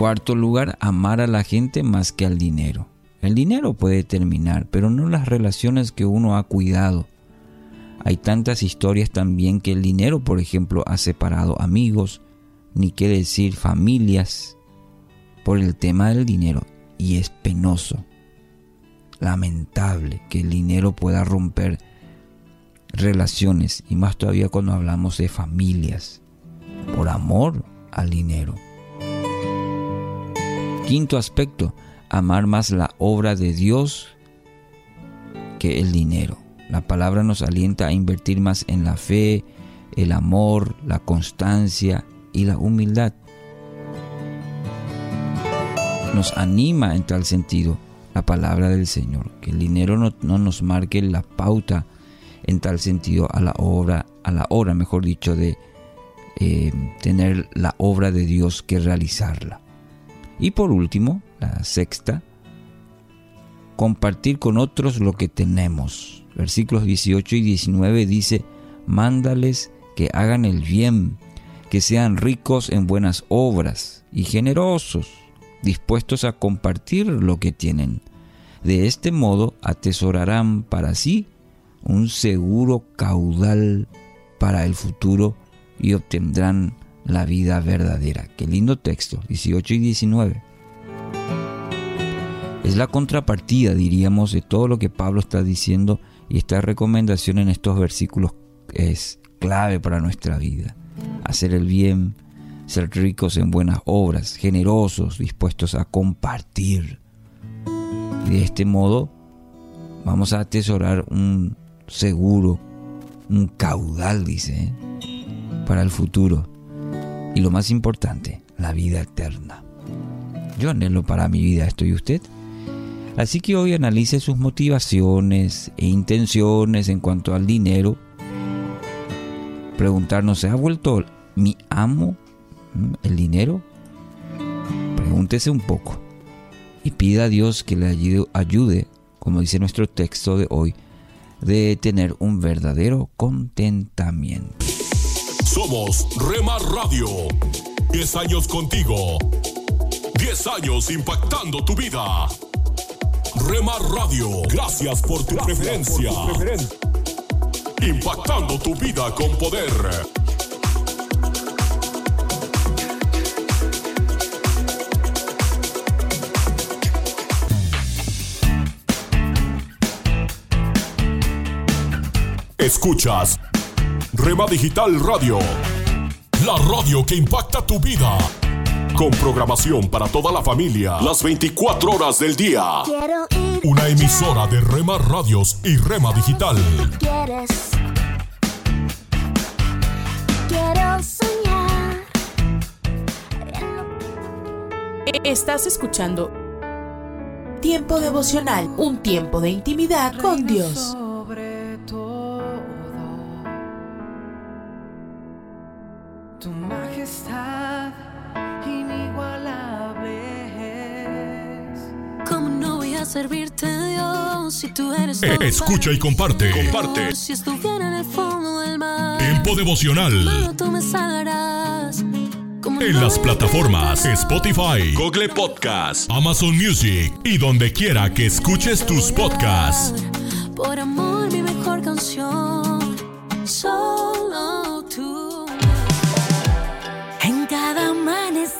Cuarto lugar, amar a la gente más que al dinero. El dinero puede terminar, pero no las relaciones que uno ha cuidado. Hay tantas historias también que el dinero, por ejemplo, ha separado amigos, ni qué decir familias, por el tema del dinero. Y es penoso, lamentable que el dinero pueda romper relaciones, y más todavía cuando hablamos de familias, por amor al dinero. Quinto aspecto, amar más la obra de Dios que el dinero. La palabra nos alienta a invertir más en la fe, el amor, la constancia y la humildad. Nos anima en tal sentido la palabra del Señor, que el dinero no, nos marque la pauta en tal sentido a la obra, a la hora, mejor dicho, de eh, tener la obra de Dios que realizarla. Y por último, la sexta, compartir con otros lo que tenemos. Versículos 18 y 19 dice, mándales que hagan el bien, que sean ricos en buenas obras y generosos, dispuestos a compartir lo que tienen. De este modo atesorarán para sí un seguro caudal para el futuro y obtendrán la vida verdadera. Qué lindo texto, 18 y 19. Es la contrapartida, diríamos, de todo lo que Pablo está diciendo y esta recomendación en estos versículos es clave para nuestra vida. Hacer el bien, ser ricos en buenas obras, generosos, dispuestos a compartir. De este modo vamos a atesorar un seguro, un caudal, dice, ¿eh? para el futuro y lo más importante, la vida eterna. Yo anhelo para mi vida esto y usted. Así que hoy analice sus motivaciones e intenciones en cuanto al dinero. Preguntarnos, ¿se ha vuelto mi amo el dinero? Pregúntese un poco y pida a Dios que le ayude, como dice nuestro texto de hoy, de tener un verdadero contentamiento. Somos Remar Radio. 10 años contigo. 10 años impactando tu vida. Remar Radio. Gracias por tu preferencia. Impactando tu vida con poder. Escuchas Rema Digital Radio. La radio que impacta tu vida. Con programación para toda la familia. Las 24 horas del día. Una emisora de Rema Radios y Rema Digital. ¿Quieres? Quiero soñar. Estás escuchando Tiempo devocional, un tiempo de intimidad con Dios. Si tú eres Eh, escucha y comparte. Comparte. Si estuviera en el fondo del mar, Tiempo devocional. solo tú me salvarás. ¿Cómo En no las plataformas Spotify, Google Podcast, Amazon Music y donde quiera que escuches tus podcasts. Por amor, mi mejor canción. Solo tú. En cada amanecer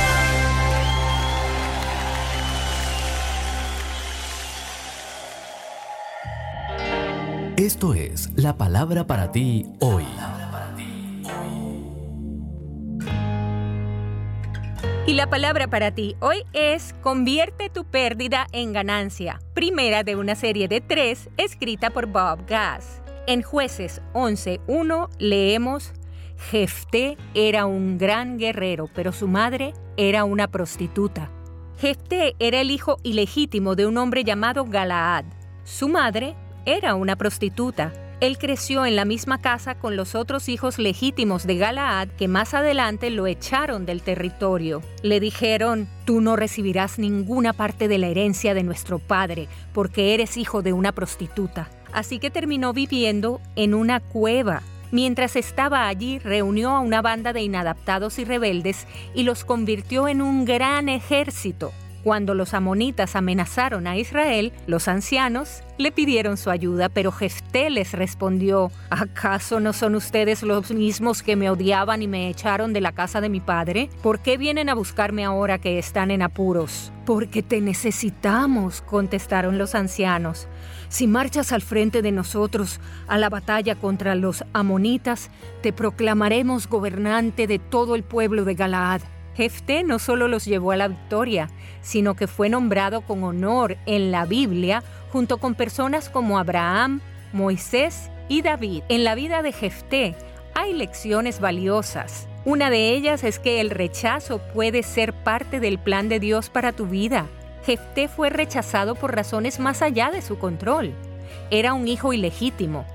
Esto es la palabra para ti hoy. Y la palabra para ti hoy es Convierte tu pérdida en ganancia, primera de una serie de tres escrita por Bob Gass. En jueces 11.1 leemos, Jefté era un gran guerrero, pero su madre era una prostituta. Jefté era el hijo ilegítimo de un hombre llamado Galaad. Su madre era una prostituta. Él creció en la misma casa con los otros hijos legítimos de Galaad que más adelante lo echaron del territorio. Le dijeron, tú no recibirás ninguna parte de la herencia de nuestro padre porque eres hijo de una prostituta. Así que terminó viviendo en una cueva. Mientras estaba allí, reunió a una banda de inadaptados y rebeldes y los convirtió en un gran ejército. Cuando los amonitas amenazaron a Israel, los ancianos le pidieron su ayuda, pero Jefté les respondió, ¿acaso no son ustedes los mismos que me odiaban y me echaron de la casa de mi padre? ¿Por qué vienen a buscarme ahora que están en apuros? Porque te necesitamos, contestaron los ancianos. Si marchas al frente de nosotros a la batalla contra los amonitas, te proclamaremos gobernante de todo el pueblo de Galaad. Jefté no solo los llevó a la victoria, sino que fue nombrado con honor en la Biblia junto con personas como Abraham, Moisés y David. En la vida de Jefté hay lecciones valiosas. Una de ellas es que el rechazo puede ser parte del plan de Dios para tu vida. Jefté fue rechazado por razones más allá de su control. Era un hijo ilegítimo,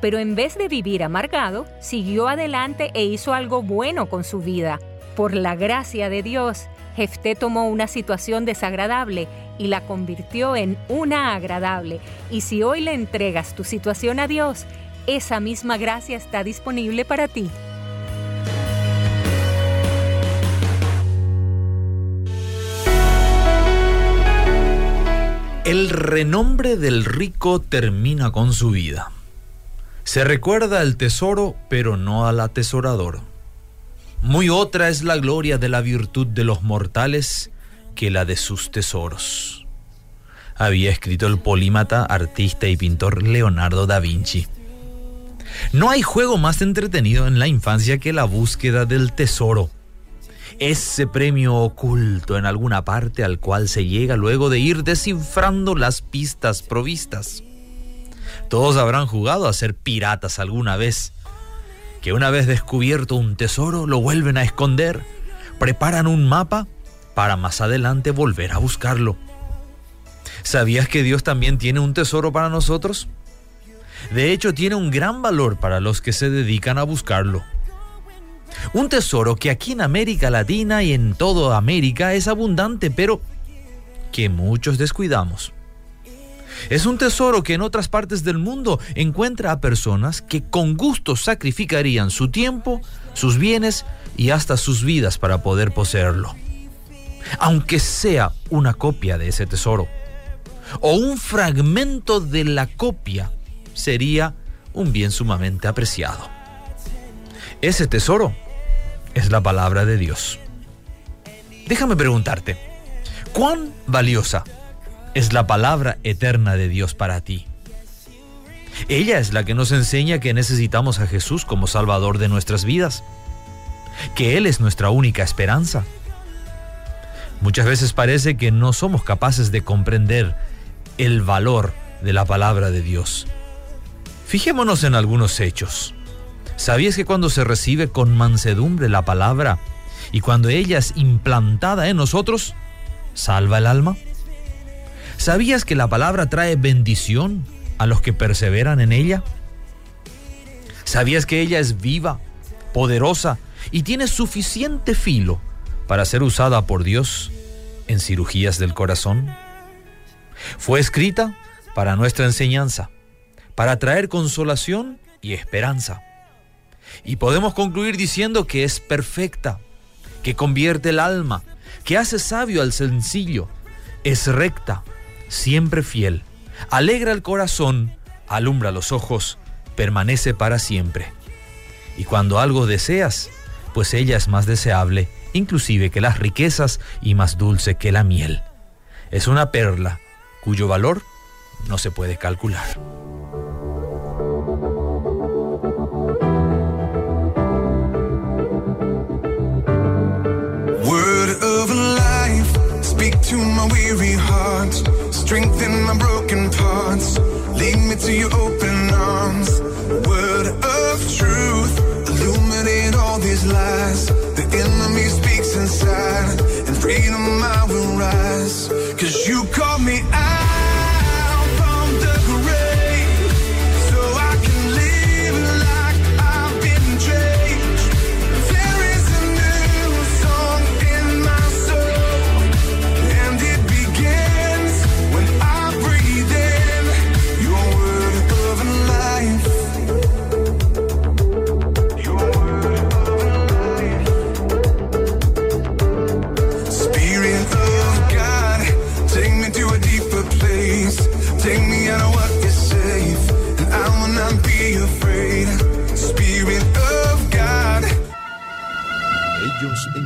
pero en vez de vivir amargado, siguió adelante e hizo algo bueno con su vida. Por la gracia de Dios, Jefté tomó una situación desagradable y la convirtió en una agradable. Y si hoy le entregas tu situación a Dios, esa misma gracia está disponible para ti. El renombre del rico termina con su vida. Se recuerda al tesoro, pero no al atesorador. Muy otra es la gloria de la virtud de los mortales que la de sus tesoros. Había escrito el polímata, artista y pintor Leonardo da Vinci. No hay juego más entretenido en la infancia que la búsqueda del tesoro. Ese premio oculto en alguna parte al cual se llega luego de ir descifrando las pistas provistas. Todos habrán jugado a ser piratas alguna vez que una vez descubierto un tesoro lo vuelven a esconder, preparan un mapa para más adelante volver a buscarlo. ¿Sabías que Dios también tiene un tesoro para nosotros? De hecho, tiene un gran valor para los que se dedican a buscarlo. Un tesoro que aquí en América Latina y en toda América es abundante, pero que muchos descuidamos. Es un tesoro que en otras partes del mundo encuentra a personas que con gusto sacrificarían su tiempo, sus bienes y hasta sus vidas para poder poseerlo. Aunque sea una copia de ese tesoro o un fragmento de la copia, sería un bien sumamente apreciado. Ese tesoro es la palabra de Dios. Déjame preguntarte, ¿cuán valiosa es la palabra eterna de Dios para ti. Ella es la que nos enseña que necesitamos a Jesús como Salvador de nuestras vidas, que Él es nuestra única esperanza. Muchas veces parece que no somos capaces de comprender el valor de la palabra de Dios. Fijémonos en algunos hechos. ¿Sabías que cuando se recibe con mansedumbre la palabra y cuando ella es implantada en nosotros, salva el alma? ¿Sabías que la palabra trae bendición a los que perseveran en ella? ¿Sabías que ella es viva, poderosa y tiene suficiente filo para ser usada por Dios en cirugías del corazón. Fue escrita para nuestra enseñanza, para traer consolación y esperanza. Y podemos concluir diciendo que es perfecta, que convierte el alma, que hace sabio al sencillo, es recta, siempre fiel, alegra el corazón, alumbra los ojos, permanece para siempre. Y cuando algo deseas, pues ella es más deseable, inclusive que las riquezas y más dulce que la miel. Es una perla cuyo valor no se puede calcular. Word of life, speak to my weary heart, strengthen my broken parts, lead me to your open arms. Word of truth, illuminate all these lies. The enemy speaks inside, and freedom I will rise. Cause you call me out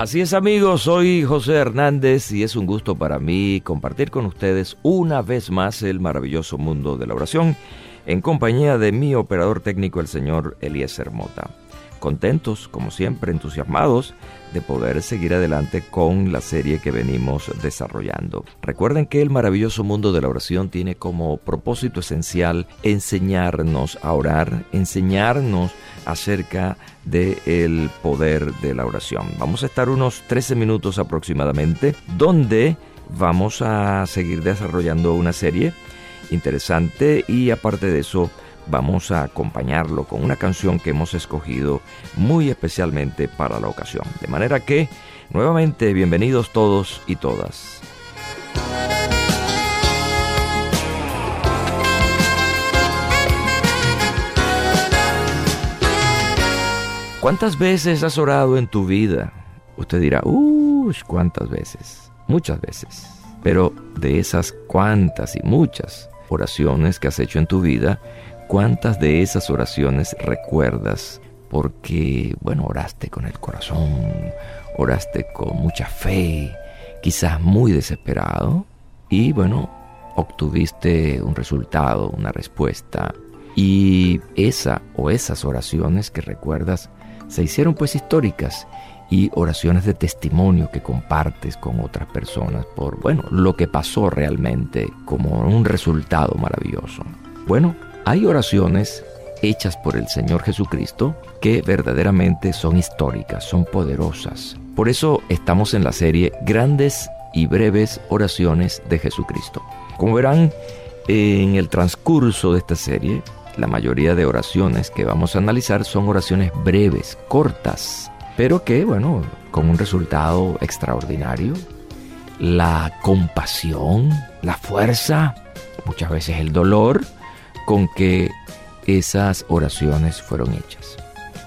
Así es amigos, soy José Hernández y es un gusto para mí compartir con ustedes una vez más el maravilloso mundo de la oración en compañía de mi operador técnico el señor Eliezer Mota. Contentos, como siempre, entusiasmados de poder seguir adelante con la serie que venimos desarrollando. Recuerden que el maravilloso mundo de la oración tiene como propósito esencial enseñarnos a orar, enseñarnos acerca del poder de la oración. Vamos a estar unos 13 minutos aproximadamente donde vamos a seguir desarrollando una serie interesante y aparte de eso vamos a acompañarlo con una canción que hemos escogido muy especialmente para la ocasión. De manera que, nuevamente, bienvenidos todos y todas. ¿Cuántas veces has orado en tu vida? Usted dirá, uy, ¿cuántas veces? Muchas veces. Pero de esas cuantas y muchas oraciones que has hecho en tu vida, ¿cuántas de esas oraciones recuerdas? Porque, bueno, oraste con el corazón, oraste con mucha fe, quizás muy desesperado, y bueno, obtuviste un resultado, una respuesta. Y esa o esas oraciones que recuerdas se hicieron pues históricas y oraciones de testimonio que compartes con otras personas por, bueno, lo que pasó realmente como un resultado maravilloso. Bueno, hay oraciones hechas por el Señor Jesucristo que verdaderamente son históricas, son poderosas. Por eso estamos en la serie Grandes y breves oraciones de Jesucristo. Como verán, en el transcurso de esta serie, la mayoría de oraciones que vamos a analizar son oraciones breves, cortas, pero que, bueno, con un resultado extraordinario. La compasión, la fuerza, muchas veces el dolor con que esas oraciones fueron hechas.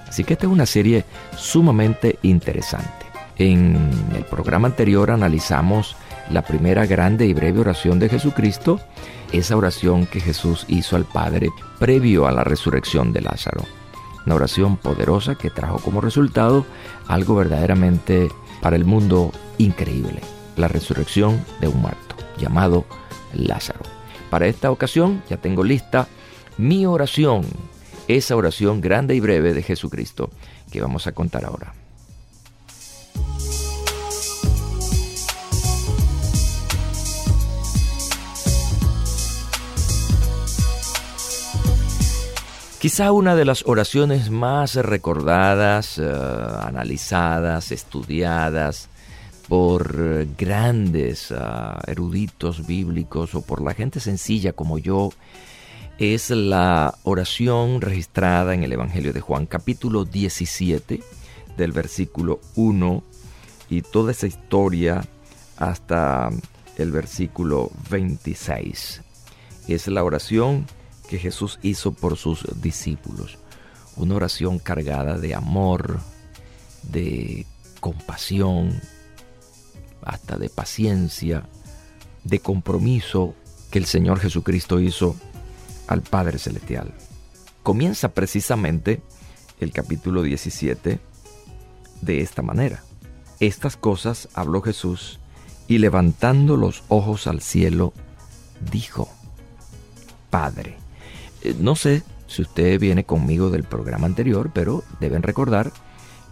Así que esta es una serie sumamente interesante. En el programa anterior analizamos la primera grande y breve oración de Jesucristo, esa oración que Jesús hizo al Padre previo a la resurrección de Lázaro. Una oración poderosa que trajo como resultado algo verdaderamente para el mundo increíble, la resurrección de un muerto llamado Lázaro. Para esta ocasión ya tengo lista mi oración esa oración grande y breve de Jesucristo que vamos a contar ahora. Quizá una de las oraciones más recordadas, eh, analizadas, estudiadas por eh, grandes ah, eruditos bíblicos o por la gente sencilla como yo, es la oración registrada en el Evangelio de Juan, capítulo 17, del versículo 1, y toda esa historia hasta el versículo 26. Es la oración que Jesús hizo por sus discípulos. Una oración cargada de amor, de compasión, hasta de paciencia, de compromiso que el Señor Jesucristo hizo al Padre Celestial. Comienza precisamente el capítulo 17 de esta manera. Estas cosas habló Jesús y levantando los ojos al cielo, dijo, Padre, eh, no sé si usted viene conmigo del programa anterior, pero deben recordar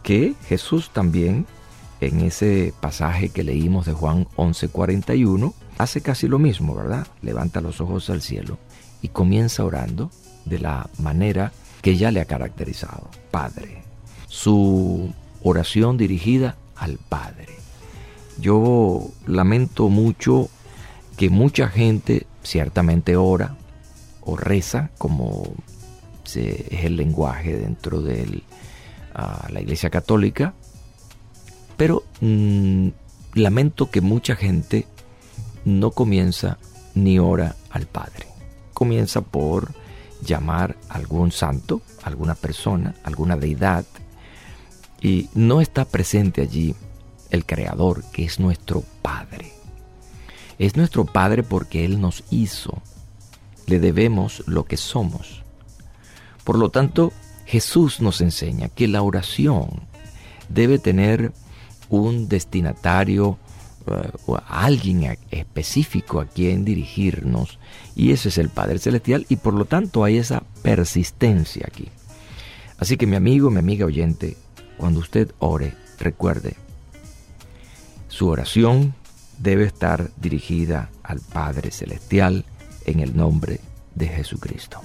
que Jesús también en ese pasaje que leímos de Juan 11:41 hace casi lo mismo, ¿verdad? Levanta los ojos al cielo y comienza orando de la manera que ya le ha caracterizado, Padre. Su oración dirigida al Padre. Yo lamento mucho que mucha gente ciertamente ora, o reza, como es el lenguaje dentro de ah, la Iglesia Católica, pero mm, lamento que mucha gente no comienza ni ora al Padre. Comienza por llamar a algún santo, alguna persona, alguna deidad, y no está presente allí el Creador, que es nuestro Padre. Es nuestro Padre porque Él nos hizo, le debemos lo que somos. Por lo tanto, Jesús nos enseña que la oración debe tener un destinatario eh, o alguien específico a quien dirigirnos y ese es el Padre Celestial y por lo tanto hay esa persistencia aquí. Así que mi amigo, mi amiga oyente, cuando usted ore, recuerde, su oración debe estar dirigida al Padre Celestial en el nombre de Jesucristo.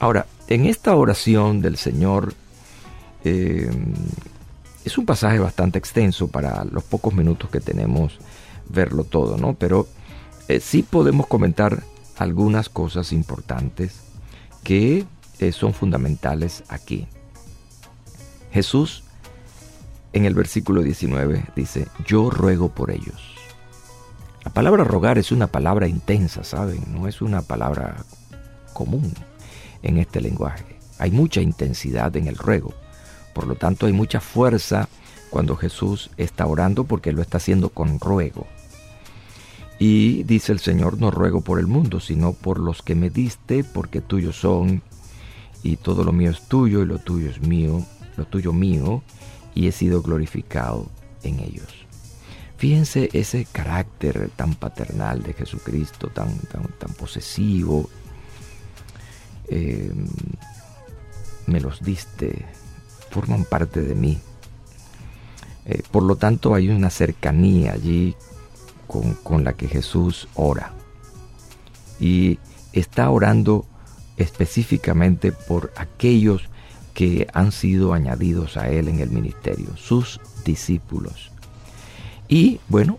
Ahora, en esta oración del Señor eh, es un pasaje bastante extenso para los pocos minutos que tenemos verlo todo, ¿no? Pero eh, sí podemos comentar algunas cosas importantes que eh, son fundamentales aquí. Jesús en el versículo 19 dice, yo ruego por ellos. La palabra rogar es una palabra intensa, ¿saben? No es una palabra común en este lenguaje. Hay mucha intensidad en el ruego. Por lo tanto, hay mucha fuerza cuando Jesús está orando porque lo está haciendo con ruego. Y dice el Señor, no ruego por el mundo, sino por los que me diste, porque tuyos son, y todo lo mío es tuyo, y lo tuyo es mío, lo tuyo mío, y he sido glorificado en ellos. Fíjense ese carácter tan paternal de Jesucristo, tan, tan, tan posesivo. Eh, me los diste, forman parte de mí. Eh, por lo tanto, hay una cercanía allí con, con la que Jesús ora. Y está orando específicamente por aquellos que han sido añadidos a Él en el ministerio, sus discípulos. Y bueno,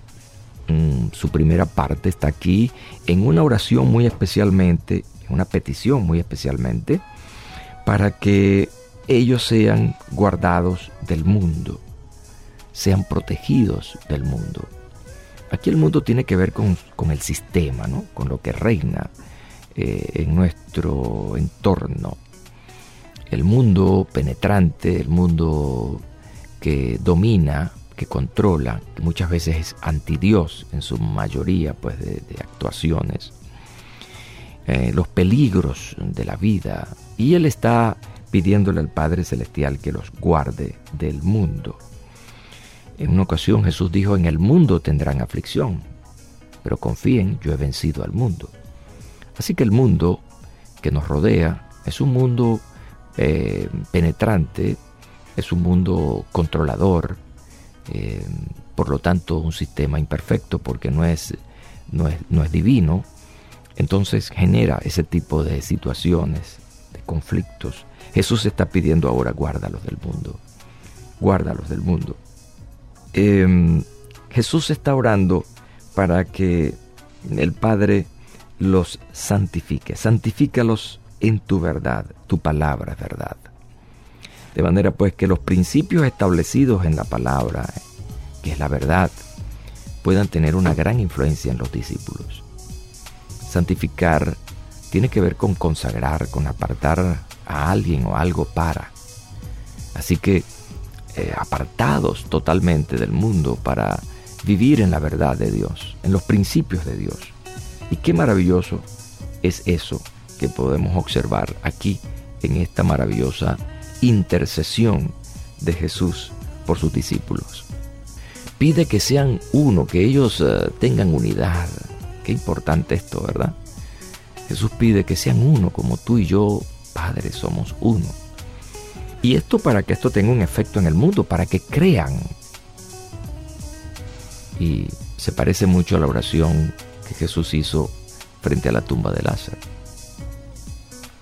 mm, su primera parte está aquí en una oración muy especialmente, en una petición muy especialmente, para que ellos sean guardados del mundo, sean protegidos del mundo. Aquí el mundo tiene que ver con, el sistema, ¿no? con lo que reina eh, en nuestro entorno. El mundo penetrante, el mundo que domina que controla, que muchas veces es anti Dios en su mayoría pues, de, actuaciones, eh, los peligros de la vida, y Él está pidiéndole al Padre Celestial que los guarde del mundo. En una ocasión Jesús dijo, en el mundo tendrán aflicción, pero confíen, yo he vencido al mundo. Así que el mundo que nos rodea Es un mundo eh, penetrante, es un mundo controlador, eh, por lo tanto un sistema imperfecto porque no es, no es, no es divino, entonces genera ese tipo de situaciones, de conflictos. Jesús está pidiendo ahora guárdalos del mundo, guárdalos del mundo. Em, Jesús está orando para que el Padre los santifique, santifícalos en tu verdad, tu palabra es verdad. De manera pues que los principios establecidos en la palabra, que es la verdad, puedan tener una gran influencia en los discípulos. Santificar tiene que ver con consagrar, con apartar a alguien o algo para. Así que eh, apartados totalmente del mundo para vivir en la verdad de Dios, en los principios de Dios. Y qué maravilloso es eso que podemos observar aquí en esta maravillosa intercesión de Jesús por sus discípulos. Pide que sean uno, que ellos eh, tengan unidad. Qué importante esto, ¿verdad? Jesús pide que sean uno, como tú y yo, Padre, somos uno. Y esto para que esto tenga un efecto en el mundo, para que crean. Y se parece mucho a la oración que Jesús hizo frente a la tumba de Lázaro.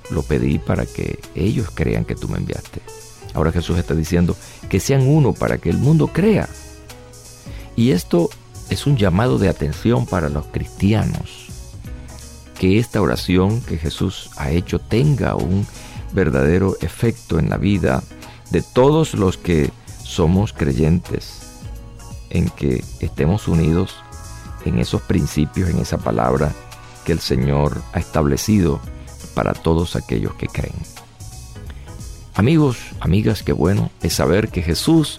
Lo pedí para que ellos crean que tú me enviaste. Ahora Jesús está diciendo que sean uno para que el mundo crea. Y esto es un llamado de atención para los cristianos. Que esta oración que Jesús ha hecho tenga un verdadero efecto en la vida de todos los que somos creyentes, en que estemos unidos en esos principios, en esa palabra que el Señor ha establecido para todos aquellos que creen. Amigos, amigas, qué bueno es saber que Jesús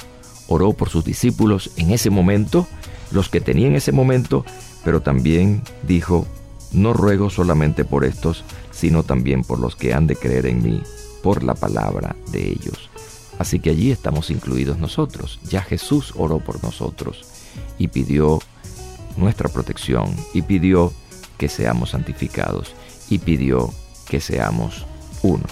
oró por sus discípulos en ese momento, los que tenían ese momento, pero también dijo, no ruego solamente por estos, sino también por los que han de creer en mí, por la palabra de ellos. Así que allí estamos incluidos nosotros. Ya Jesús oró por nosotros y pidió nuestra protección y pidió que seamos santificados y pidió que seamos uno.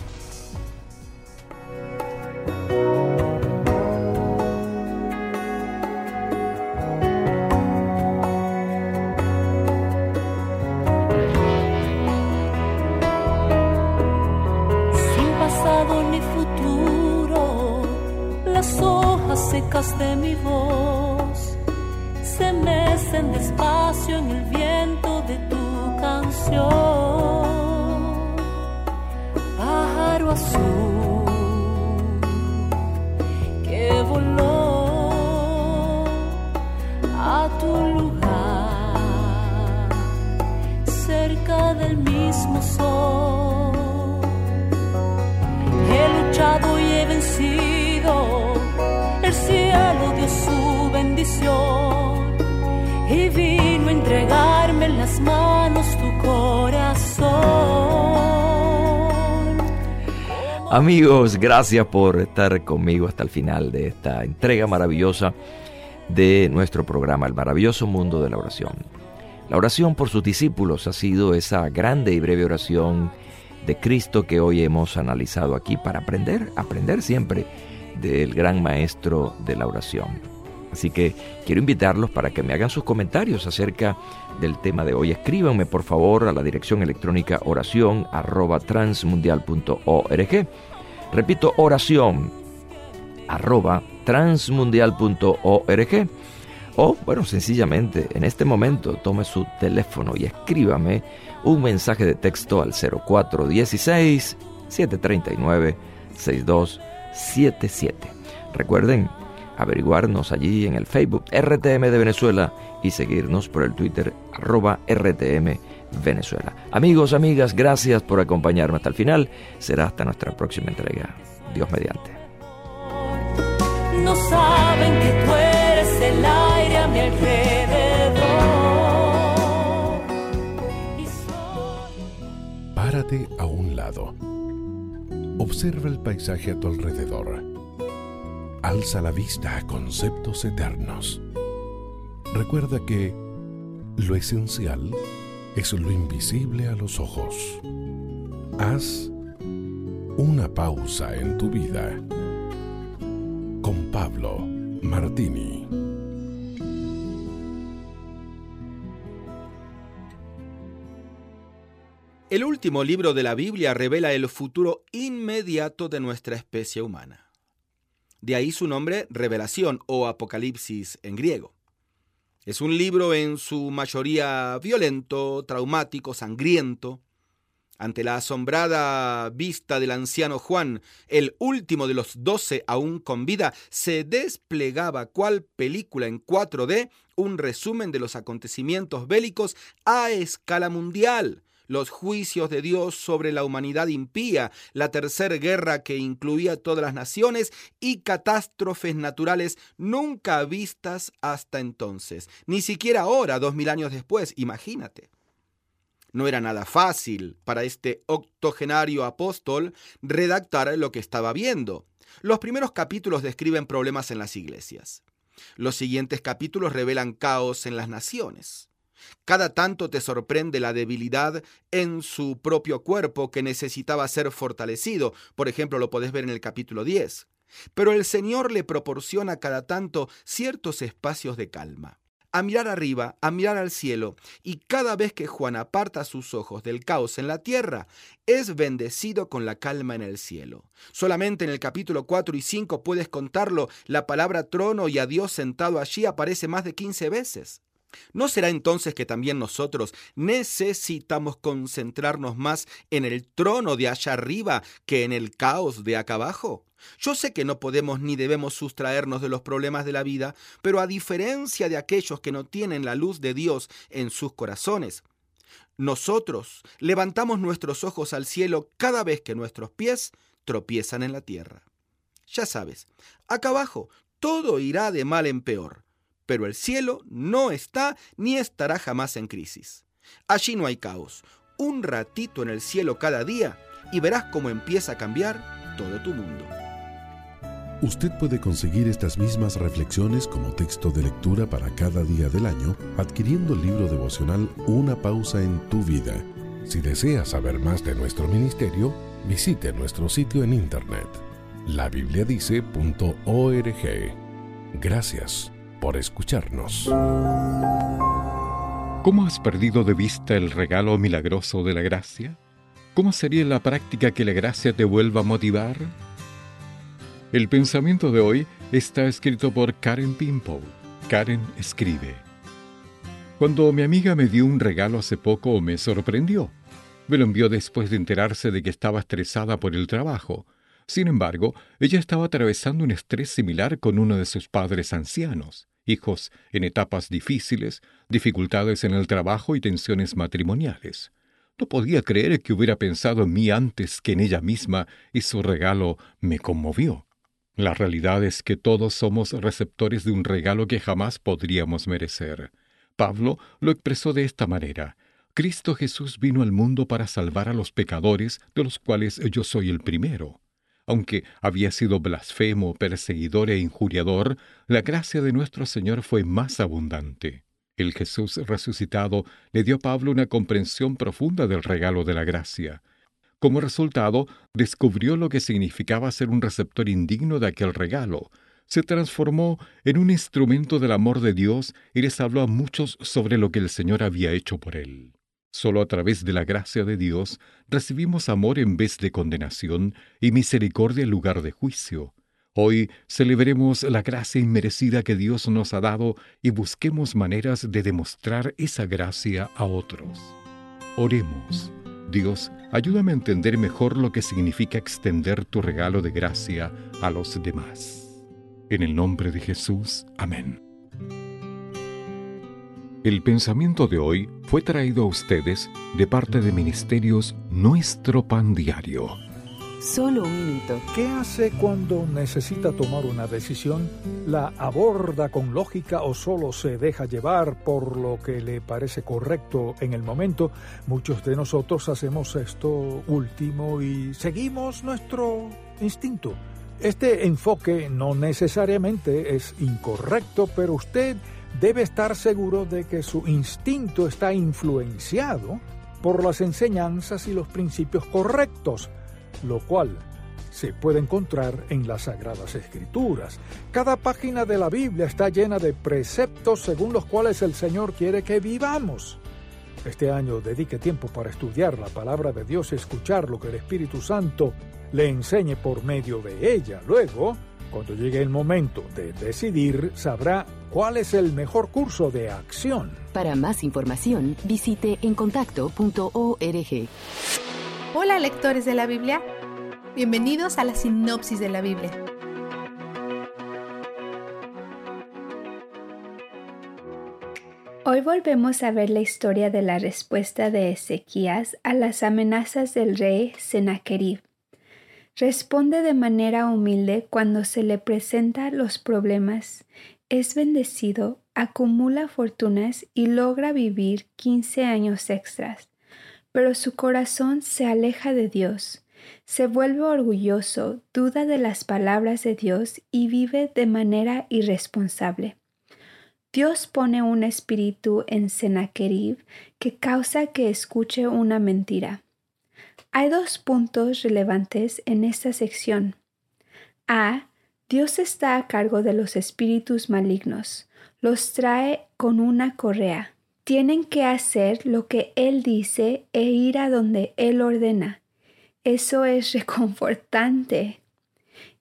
Despacio en el viento de tu canción. Pájaro azul que voló a tu lugar cerca del mismo sol. He luchado y he vencido, el cielo dio su bendición y vino a entregarme en las manos tu corazón. Amigos, gracias por estar conmigo hasta el final de esta entrega maravillosa de nuestro programa El maravilloso mundo de la oración. La oración por sus discípulos ha sido esa grande y breve oración de Cristo que hoy hemos analizado aquí para aprender, aprender siempre del gran maestro de la oración. Así que quiero invitarlos para que me hagan sus comentarios acerca del tema de hoy. Escríbanme por favor a la dirección electrónica oración arroba transmundial.org. Repito, oración arroba transmundial.org. O, bueno, sencillamente, en este momento tome su teléfono y escríbame un mensaje de texto al 0416-739-6277. Recuerden averiguarnos allí en el Facebook RTM de Venezuela y seguirnos por el Twitter arroba RTM Venezuela. Amigos, amigas, gracias por acompañarme hasta el final. Será hasta nuestra próxima entrega. Dios mediante. No saben que tú eres el aire a mi alrededor. Párate a un lado. Observa el paisaje a tu alrededor. Alza la vista a conceptos eternos. Recuerda que lo esencial es lo invisible a los ojos. Haz una pausa en tu vida. Con Pablo Martini. El último libro de la Biblia revela el futuro inmediato de nuestra especie humana. De ahí su nombre Revelación o Apocalipsis en griego. Es un libro en su mayoría violento, traumático, sangriento. Ante la asombrada vista del anciano Juan, el último de los doce aún con vida, se desplegaba cual película en 4D un resumen de los acontecimientos bélicos a escala mundial los juicios de Dios sobre la humanidad impía, la tercera guerra que incluía todas las naciones y catástrofes naturales nunca vistas hasta entonces, ni siquiera ahora, dos mil años después, imagínate. No era nada fácil para este octogenario apóstol redactar lo que estaba viendo. Los primeros capítulos describen problemas en las iglesias. Los siguientes capítulos revelan caos en las naciones. Cada tanto te sorprende la debilidad en su propio cuerpo que necesitaba ser fortalecido. Por ejemplo, lo podés ver en el capítulo 10. Pero el Señor le proporciona cada tanto ciertos espacios de calma. A mirar arriba, a mirar al cielo, y cada vez que Juan aparta sus ojos del caos en la tierra, es bendecido con la calma en el cielo. Solamente en el capítulo 4 y 5 puedes contarlo, la palabra trono y a Dios sentado allí aparece más de 15 veces. ¿No será entonces que también nosotros necesitamos concentrarnos más en el trono de allá arriba que en el caos de acá abajo? Yo sé que no podemos ni debemos sustraernos de los problemas de la vida, pero a diferencia de aquellos que no tienen la luz de Dios en sus corazones, nosotros levantamos nuestros ojos al cielo cada vez que nuestros pies tropiezan en la tierra. Ya sabes, acá abajo todo irá de mal en peor pero el cielo no está ni estará jamás en crisis. Allí no hay caos. Un ratito en el cielo cada día y verás cómo empieza a cambiar todo tu mundo. Usted puede conseguir estas mismas reflexiones como texto de lectura para cada día del año adquiriendo el libro devocional Una pausa en tu vida. Si desea saber más de nuestro ministerio, visite nuestro sitio en internet labibliadice.org. Gracias por escucharnos. ¿Cómo has perdido de vista el regalo milagroso de la gracia? ¿Cómo sería la práctica que la gracia te vuelva a motivar? El pensamiento de hoy está escrito por Karen Pimple. Karen escribe. Cuando mi amiga me dio un regalo hace poco me sorprendió. Me lo envió después de enterarse de que estaba estresada por el trabajo. Sin embargo, ella estaba atravesando un estrés similar con uno de sus padres ancianos, hijos en etapas difíciles, dificultades en el trabajo y tensiones matrimoniales. No podía creer que hubiera pensado en mí antes que en ella misma y su regalo me conmovió. La realidad es que todos somos receptores de un regalo que jamás podríamos merecer. Pablo lo expresó de esta manera. Cristo Jesús vino al mundo para salvar a los pecadores, de los cuales yo soy el primero. Aunque había sido blasfemo, perseguidor e injuriador, la gracia de nuestro Señor fue más abundante. El Jesús resucitado le dio a Pablo una comprensión profunda del regalo de la gracia. Como resultado, descubrió lo que significaba ser un receptor indigno de aquel regalo. Se transformó en un instrumento del amor de Dios y les habló a muchos sobre lo que el Señor había hecho por él. Solo a través de la gracia de Dios recibimos amor en vez de condenación y misericordia en lugar de juicio. Hoy celebremos la gracia inmerecida que Dios nos ha dado y busquemos maneras de demostrar esa gracia a otros. Oremos. Dios, ayúdame a entender mejor lo que significa extender tu regalo de gracia a los demás. En el nombre de Jesús. Amén. El pensamiento de hoy fue traído a ustedes de parte de Ministerios Nuestro Pan Diario. Solo un minuto. ¿Qué hace cuando necesita tomar una decisión? ¿La aborda con lógica o solo se deja llevar por lo que le parece correcto en el momento? Muchos de nosotros hacemos esto último y seguimos nuestro instinto. Este enfoque no necesariamente es incorrecto, pero usted debe estar seguro de que su instinto está influenciado por las enseñanzas y los principios correctos. lo cual se puede encontrar en las Sagradas Escrituras. Cada página de la Biblia está llena de preceptos según los cuales el Señor quiere que vivamos. Este año dedique tiempo para estudiar la palabra de Dios y escuchar lo que el Espíritu Santo le enseñe por medio de ella. Luego, cuando llegue el momento de decidir, sabrá cuál es el mejor curso de acción. Para más información, visite encontacto.org. Hola lectores de la Biblia, bienvenidos a la sinopsis de la Biblia. Hoy volvemos a ver la historia de la respuesta de Ezequías a las amenazas del rey Sennacherib. Responde de manera humilde cuando se le presenta los problemas, es bendecido, acumula fortunas y logra vivir 15 años extras, pero su corazón se aleja de Dios, se vuelve orgulloso, duda de las palabras de Dios y vive de manera irresponsable. Dios pone un espíritu en Sennacherib que causa que escuche una mentira. Hay dos puntos relevantes en esta sección. A. Dios está a cargo de los espíritus malignos. Los trae con una correa. Tienen que hacer lo que Él dice e ir a donde Él ordena. Eso es reconfortante.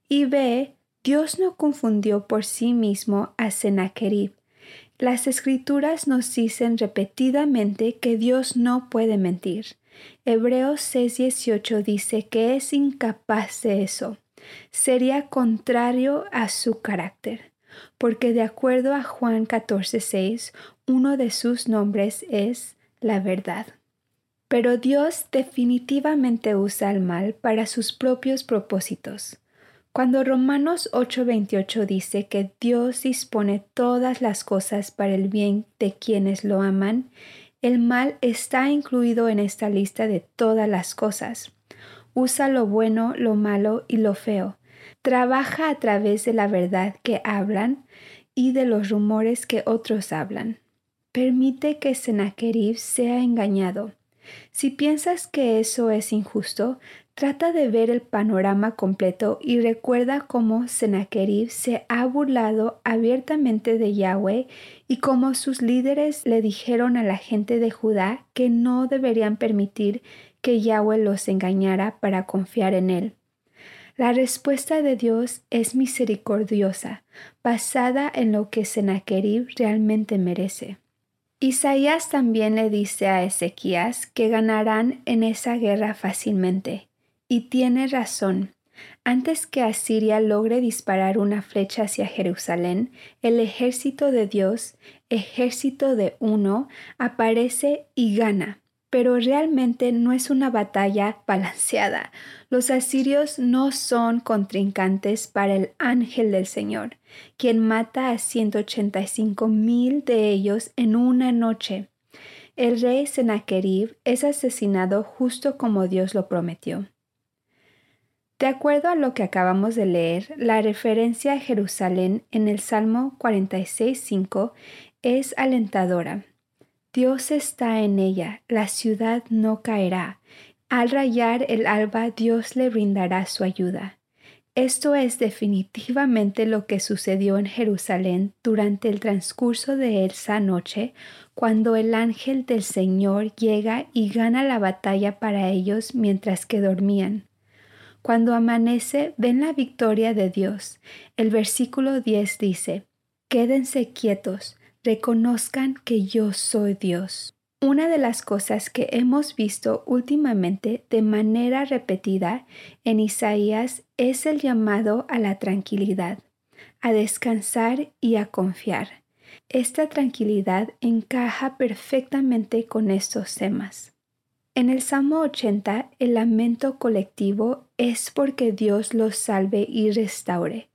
Y B. Dios no confundió por sí mismo a Sennacherib. Las escrituras nos dicen repetidamente que Dios no puede mentir. Hebreos 6:18 dice que es incapaz de eso. Sería contrario a su carácter, porque de acuerdo a Juan 14:6, uno de sus nombres es la verdad. Pero Dios definitivamente usa el mal para sus propios propósitos. Cuando Romanos 8:28 dice que Dios dispone todas las cosas para el bien de quienes lo aman, el mal está incluido en esta lista de todas las cosas. Usa lo bueno, lo malo y lo feo. Trabaja a través de la verdad que hablan y de los rumores que otros hablan. Permite que Sennacherib sea engañado. Si piensas que eso es injusto, Trata de ver el panorama completo y recuerda cómo Sennacherib se ha burlado abiertamente de Yahweh y cómo sus líderes le dijeron a la gente de Judá que no deberían permitir que Yahweh los engañara para confiar en él. La respuesta de Dios es misericordiosa, basada en lo que Sennacherib realmente merece. Isaías también le dice a Ezequías que ganarán en esa guerra fácilmente. Y tiene razón. Antes que Asiria logre disparar una flecha hacia Jerusalén, el ejército de Dios, ejército de uno, aparece y gana. Pero realmente no es una batalla balanceada. Los asirios no son contrincantes para el ángel del Señor, quien mata a 185 mil de ellos en una noche. El rey Sennacherib es asesinado justo como Dios lo prometió. De acuerdo a lo que acabamos de leer, la referencia a Jerusalén en el Salmo 46.5 es alentadora. Dios está en ella, la ciudad no caerá. Al rayar el alba Dios le brindará su ayuda. Esto es definitivamente lo que sucedió en Jerusalén durante el transcurso de esa noche, cuando el ángel del Señor llega y gana la batalla para ellos mientras que dormían. Cuando amanece, ven la victoria de Dios. El versículo 10 dice, Quédense quietos, reconozcan que yo soy Dios. Una de las cosas que hemos visto últimamente de manera repetida en Isaías es el llamado a la tranquilidad, a descansar y a confiar. Esta tranquilidad encaja perfectamente con estos temas. En el Salmo 80, el lamento colectivo es porque Dios los salve y restaure.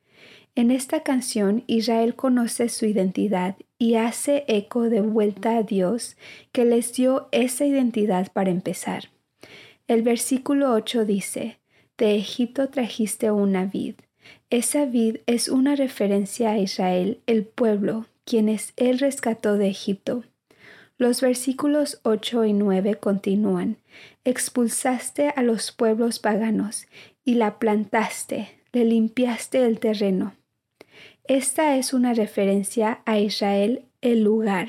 En esta canción, Israel conoce su identidad y hace eco de vuelta a Dios que les dio esa identidad para empezar. El versículo 8 dice, De Egipto trajiste una vid. Esa vid es una referencia a Israel, el pueblo, quienes él rescató de Egipto. Los versículos 8 y 9 continúan. Expulsaste a los pueblos paganos y la plantaste, le limpiaste el terreno. Esta es una referencia a Israel, el lugar.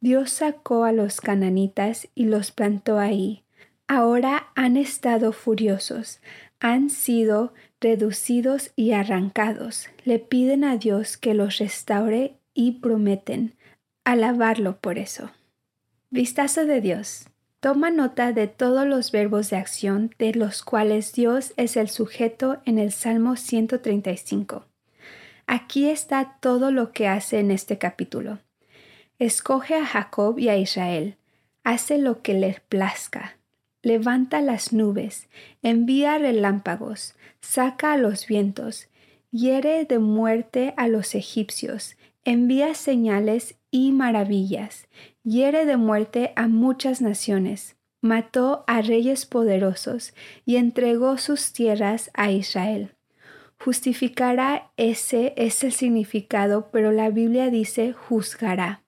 Dios sacó a los cananitas y los plantó ahí. Ahora han estado furiosos, han sido reducidos y arrancados. Le piden a Dios que los restaure y prometen alabarlo por eso. Vistazo de Dios. Toma nota de todos los verbos de acción de los cuales Dios es el sujeto en el Salmo 135. Aquí está todo lo que hace en este capítulo. Escoge a Jacob y a Israel, hace lo que le plazca, levanta las nubes, envía relámpagos, saca a los vientos, hiere de muerte a los egipcios, envía señales y maravillas, hiere de muerte a muchas naciones, mató a reyes poderosos y entregó sus tierras a Israel. Justificará ese es el significado, pero la Biblia dice juzgará.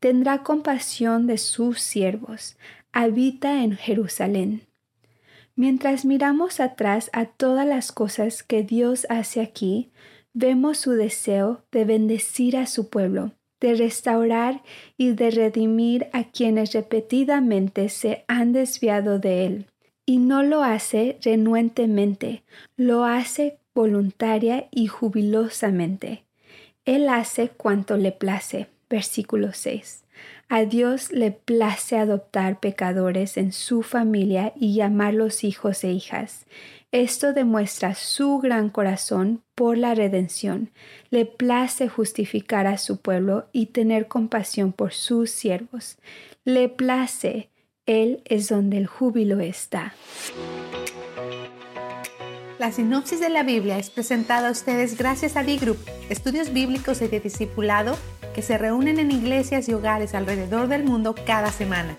Tendrá compasión de sus siervos, habita en Jerusalén. Mientras miramos atrás a todas las cosas que Dios hace aquí, vemos su deseo de bendecir a su pueblo, de restaurar y de redimir a quienes repetidamente se han desviado de él. Y no lo hace renuentemente, lo hace voluntaria y jubilosamente. Él hace cuanto le place. Versículo 6. A Dios le place adoptar pecadores en su familia y llamarlos hijos e hijas. Esto demuestra su gran corazón por la redención. Le place justificar a su pueblo y tener compasión por sus siervos. Le place, Él es donde el júbilo está. La sinopsis de la Biblia es presentada a ustedes gracias a D-Group, estudios bíblicos y de discipulado que se reúnen en iglesias y hogares alrededor del mundo cada semana.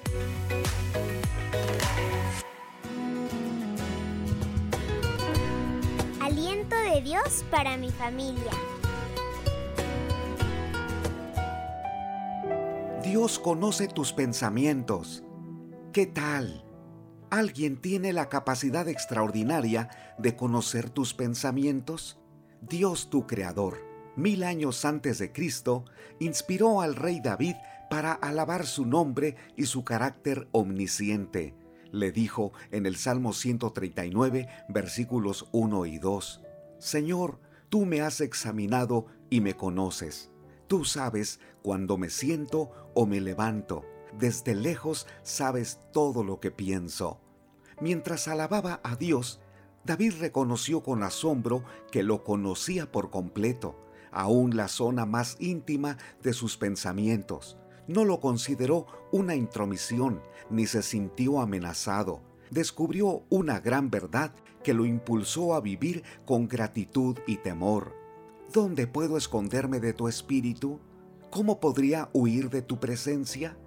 Dios para mi familia. Dios conoce tus pensamientos. ¿Qué tal? ¿Alguien tiene la capacidad extraordinaria de conocer tus pensamientos? Dios tu Creador mil años antes de Cristo, inspiró al rey David para alabar su nombre y su carácter omnisciente. Le dijo en el Salmo 139, versículos 1 y 2, Señor, tú me has examinado y me conoces. Tú sabes cuando me siento o me levanto. Desde lejos sabes todo lo que pienso. Mientras alababa a Dios, David reconoció con asombro que lo conocía por completo aún la zona más íntima de sus pensamientos. No lo consideró una intromisión ni se sintió amenazado. Descubrió una gran verdad que lo impulsó a vivir con gratitud y temor. ¿Dónde puedo esconderme de tu espíritu? ¿Cómo podría huir de tu presencia?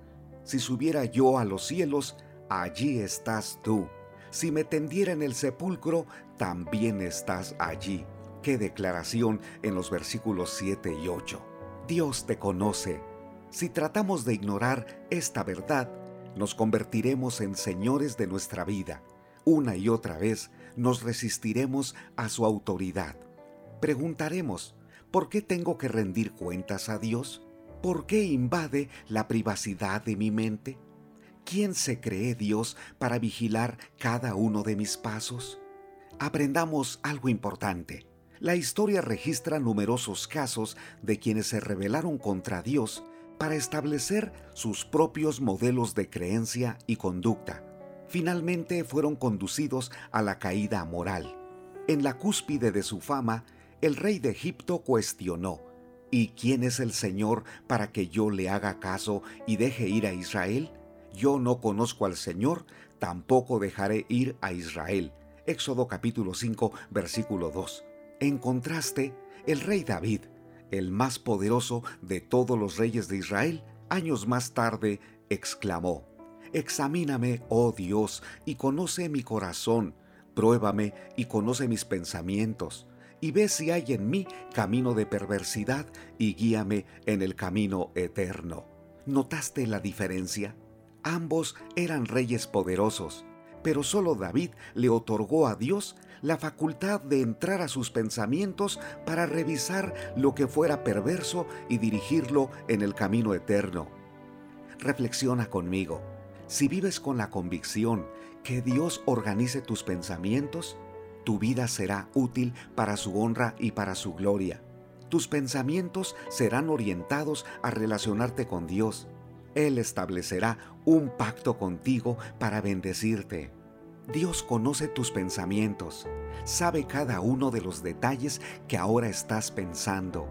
Si subiera yo a los cielos, allí estás tú. Si me tendiera en el sepulcro, también estás allí. Qué declaración en los versículos 7 y 8. Dios te conoce. Si tratamos de ignorar esta verdad, nos convertiremos en señores de nuestra vida. Una y otra vez nos resistiremos a su autoridad. Preguntaremos, ¿por qué tengo que rendir cuentas a Dios? ¿Por qué invade la privacidad de mi mente? ¿Quién se cree Dios para vigilar cada uno de mis pasos? Aprendamos algo importante. La historia registra numerosos casos de quienes se rebelaron contra Dios para establecer sus propios modelos de creencia y conducta. Finalmente fueron conducidos a la caída moral. En la cúspide de su fama, el rey de Egipto cuestionó, ¿Y quién es el Señor para que yo le haga caso y deje ir a Israel? Yo no conozco al Señor, tampoco dejaré ir a Israel. Éxodo capítulo 5, versículo 2. En contraste, el rey David, el más poderoso de todos los reyes de Israel, años más tarde exclamó, Examíname, oh Dios, y conoce mi corazón, pruébame y conoce mis pensamientos, y ve si hay en mí camino de perversidad, y guíame en el camino eterno. ¿Notaste la diferencia? Ambos eran reyes poderosos, pero solo David le otorgó a Dios la facultad de entrar a sus pensamientos para revisar lo que fuera perverso y dirigirlo en el camino eterno. Reflexiona conmigo. Si vives con la convicción que Dios organice tus pensamientos, tu vida será útil para su honra y para su gloria. Tus pensamientos serán orientados a relacionarte con Dios. Él establecerá un pacto contigo para bendecirte. Dios conoce tus pensamientos, sabe cada uno de los detalles que ahora estás pensando.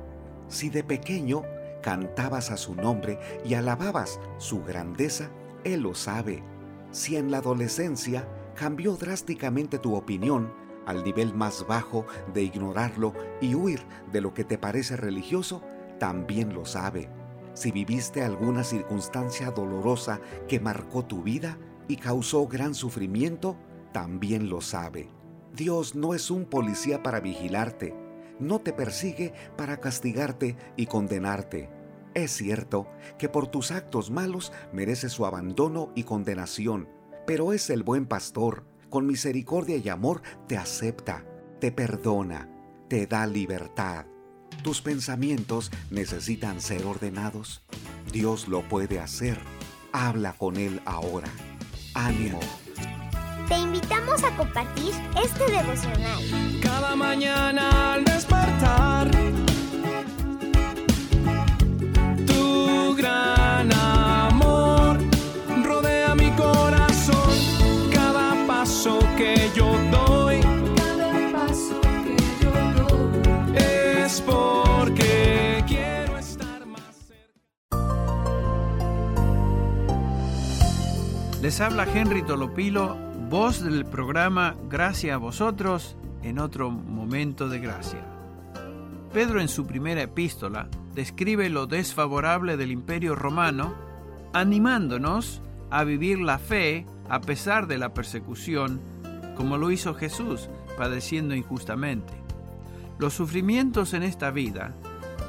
Si de pequeño cantabas a su nombre y alababas su grandeza, Él lo sabe. Si en la adolescencia cambió drásticamente tu opinión al nivel más bajo de ignorarlo y huir de lo que te parece religioso, también lo sabe. Si viviste alguna circunstancia dolorosa que marcó tu vida y causó gran sufrimiento, también lo sabe. Dios no es un policía para vigilarte, no te persigue para castigarte y condenarte. Es cierto que por tus actos malos mereces su abandono y condenación, pero es el buen pastor, con misericordia y amor te acepta, te perdona, te da libertad. ¿Tus pensamientos necesitan ser ordenados? Dios lo puede hacer. Habla con Él ahora. Ánimo. Te invitamos a compartir este devocional. Cada mañana al despertar, Les habla Henry Tolopilo voz del programa Gracia a vosotros en otro momento de gracia. Pedro en su primera epístola describe lo desfavorable del imperio romano, animándonos a vivir la fe a pesar de la persecución, como lo hizo Jesús, padeciendo injustamente. Los sufrimientos en esta vida,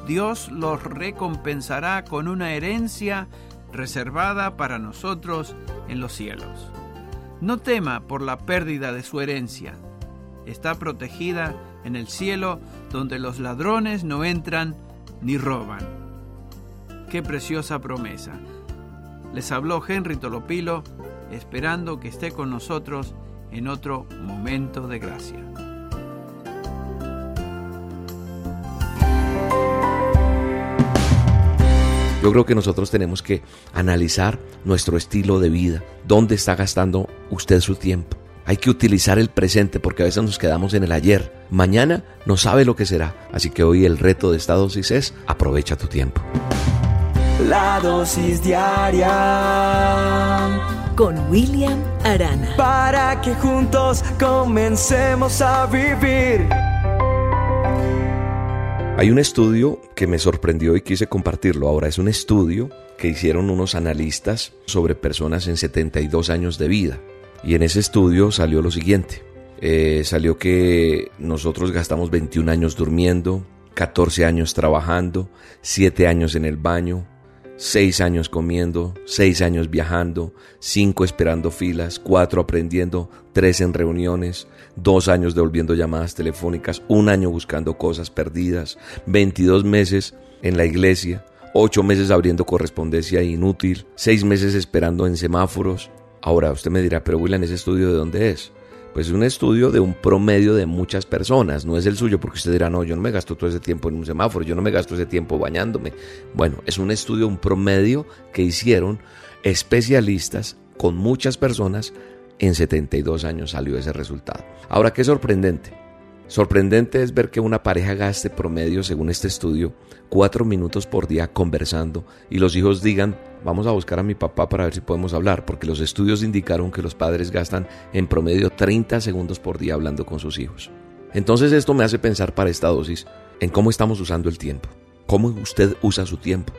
Dios los recompensará con una herencia reservada para nosotros en los cielos. No tema por la pérdida de su herencia. Está protegida en el cielo donde los ladrones no entran ni roban. Qué preciosa promesa. Les habló Henry Tolopilo esperando que esté con nosotros en otro momento de gracia. Yo creo que nosotros tenemos que analizar nuestro estilo de vida, dónde está gastando usted su tiempo. Hay que utilizar el presente porque a veces nos quedamos en el ayer. Mañana no sabe lo que será. Así que hoy el reto de esta dosis es aprovecha tu tiempo. La dosis diaria con William Arana. para que juntos comencemos a vivir. Hay un estudio que me sorprendió y quise compartirlo. Ahora es un estudio que hicieron unos analistas sobre personas en 72 años de vida. Y en ese estudio salió lo siguiente. Eh, salió que nosotros gastamos 21 años durmiendo, 14 años trabajando, 7 años en el baño, 6 años comiendo, 6 años viajando, 5 esperando filas, 4 aprendiendo, 3 en reuniones, 2 años devolviendo llamadas telefónicas, 1 año buscando cosas perdidas, 22 meses en la iglesia, 8 meses abriendo correspondencia inútil, 6 meses esperando en semáforos. Ahora usted me dirá, pero William, ¿ese estudio de dónde es? Pues es un estudio de un promedio de muchas personas, no es el suyo, porque usted dirá, no, yo no me gasto todo ese tiempo en un semáforo, yo no me gasto ese tiempo bañándome. Bueno, es un estudio, un promedio que hicieron especialistas con muchas personas, en 72 años salió ese resultado. Ahora, qué sorprendente. Sorprendente es ver que una pareja gaste promedio, según este estudio, cuatro minutos por día conversando y los hijos digan, vamos a buscar a mi papá para ver si podemos hablar, porque los estudios indicaron que los padres gastan en promedio 30 segundos por día hablando con sus hijos. Entonces esto me hace pensar para esta dosis en cómo estamos usando el tiempo, cómo usted usa su tiempo.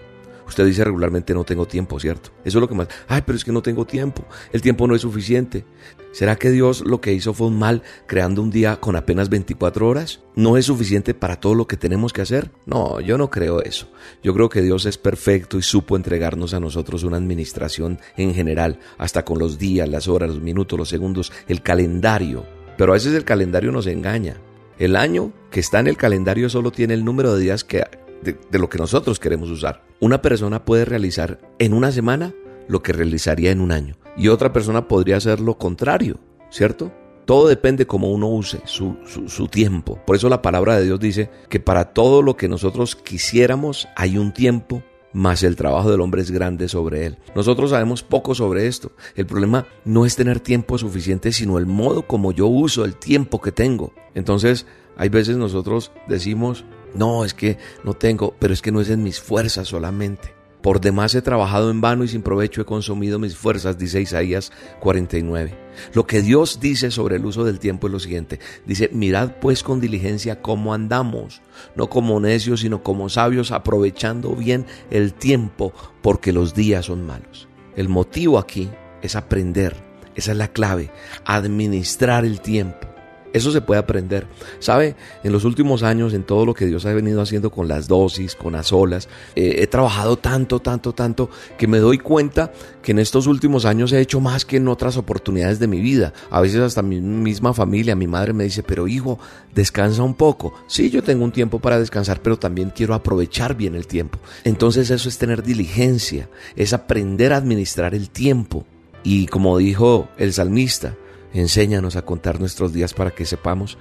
Usted dice regularmente no tengo tiempo, ¿cierto? Eso es lo que más... Ay, pero es que no tengo tiempo. El tiempo no es suficiente. ¿Será que Dios lo que hizo fue un mal creando un día con apenas 24 horas? ¿No es suficiente para todo lo que tenemos que hacer? No, yo no creo eso. Yo creo que Dios es perfecto y supo entregarnos a nosotros una administración en general, hasta con los días, las horas, los minutos, los segundos, el calendario. Pero a veces el calendario nos engaña. El año que está en el calendario solo tiene el número de días que, de, lo que nosotros queremos usar. Una persona puede realizar en una semana lo que realizaría en un año. Y otra persona podría hacer lo contrario, ¿cierto? Todo depende cómo uno use su, su, tiempo. Por eso la palabra de Dios dice que para todo lo que nosotros quisiéramos hay un tiempo, más el trabajo del hombre es grande sobre él. Nosotros sabemos poco sobre esto. El problema no es tener tiempo suficiente, sino el modo como yo uso el tiempo que tengo. Entonces, hay veces nosotros decimos, no, es que no tengo, pero es que no es en mis fuerzas solamente. Por demás he trabajado en vano y sin provecho he consumido mis fuerzas, dice Isaías 49. Lo que Dios dice sobre el uso del tiempo es lo siguiente. Dice, mirad pues con diligencia cómo andamos, no como necios, sino como sabios, aprovechando bien el tiempo, porque los días son malos. El motivo aquí es aprender, esa es la clave, administrar el tiempo. Eso se puede aprender. ¿Sabe? En los últimos años, en todo lo que Dios ha venido haciendo con las dosis, con las olas, eh, he trabajado tanto, tanto, tanto, que me doy cuenta que en estos últimos años he hecho más que en otras oportunidades de mi vida. A veces hasta mi misma familia, mi madre me dice, pero hijo, descansa un poco. Sí, yo tengo un tiempo para descansar, pero también quiero aprovechar bien el tiempo. Entonces eso es tener diligencia, es aprender a administrar el tiempo. Y como dijo el salmista, Enséñanos a contar nuestros días para que sepamos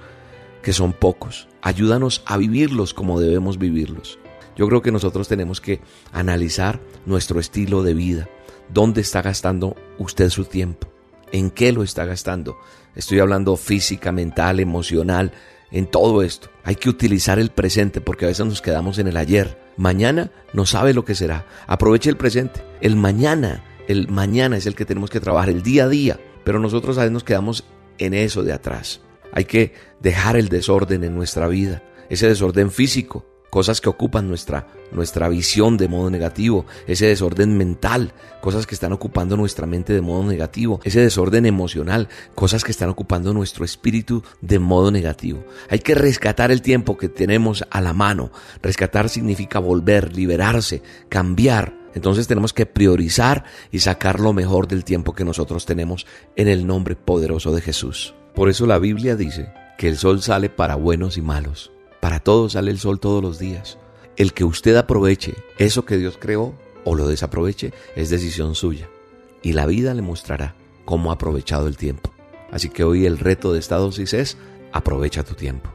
que son pocos. Ayúdanos a vivirlos como debemos vivirlos. Yo creo que nosotros tenemos que analizar nuestro estilo de vida. ¿Dónde está gastando usted su tiempo? ¿En qué lo está gastando? Estoy hablando física, mental, emocional, en todo esto. Hay que utilizar el presente porque a veces nos quedamos en el ayer. Mañana no sabe lo que será. Aproveche el presente. El mañana, el mañana es el que tenemos que trabajar, el día a día. Pero nosotros a veces nos quedamos en eso de atrás. Hay que dejar el desorden en nuestra vida, ese desorden físico, cosas que ocupan nuestra, nuestra visión de modo negativo, ese desorden mental, cosas que están ocupando nuestra mente de modo negativo, ese desorden emocional, cosas que están ocupando nuestro espíritu de modo negativo. Hay que rescatar el tiempo que tenemos a la mano. Rescatar significa volver, liberarse, cambiar, entonces tenemos que priorizar y sacar lo mejor del tiempo que nosotros tenemos en el nombre poderoso de Jesús. Por eso la Biblia dice que el sol sale para buenos y malos. Para todos sale el sol todos los días. El que usted aproveche eso que Dios creó o lo desaproveche es decisión suya. Y la vida le mostrará cómo ha aprovechado el tiempo. Así que hoy el reto de esta dosis es aprovecha tu tiempo.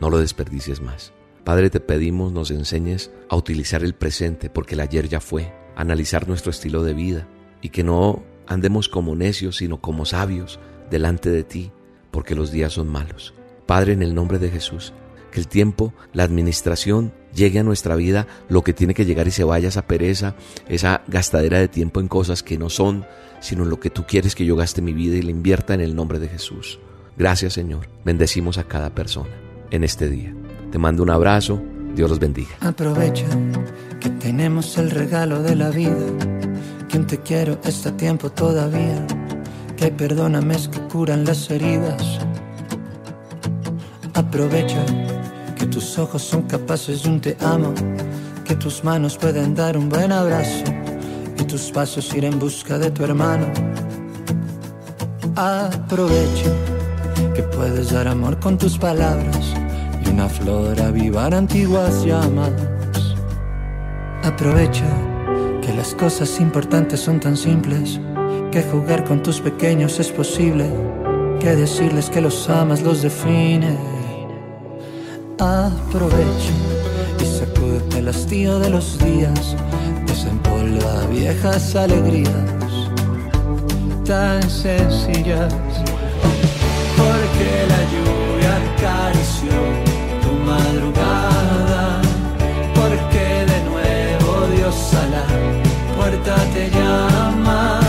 No lo desperdicies más. Padre, te pedimos nos enseñes a utilizar el presente porque el ayer ya fue, analizar nuestro estilo de vida y que no andemos como necios, sino como sabios delante de ti, porque los días son malos. Padre, en el nombre de Jesús, que el tiempo, la administración llegue a nuestra vida lo que tiene que llegar y se vaya esa pereza, esa gastadera de tiempo en cosas que no son, sino lo que tú quieres que yo gaste mi vida y la invierta en el nombre de Jesús. Gracias Señor, bendecimos a cada persona en este día. Te mando un abrazo. Dios los bendiga. Aprovecha que tenemos el regalo de la vida. Quien te quiero está tiempo todavía. Que hay perdónames que curan las heridas. Aprovecha que tus ojos son capaces de un te amo. Que tus manos pueden dar un buen abrazo. Y tus pasos ir en busca de tu hermano. Aprovecha que puedes dar amor con tus palabras una flor avivar antiguas llamas. Aprovecha que las cosas importantes son tan simples, que jugar con tus pequeños es posible, que decirles que los amas los define. Aprovecha y sacúdete el hastío de los días, desempolva viejas alegrías tan sencillas, puerta te llama,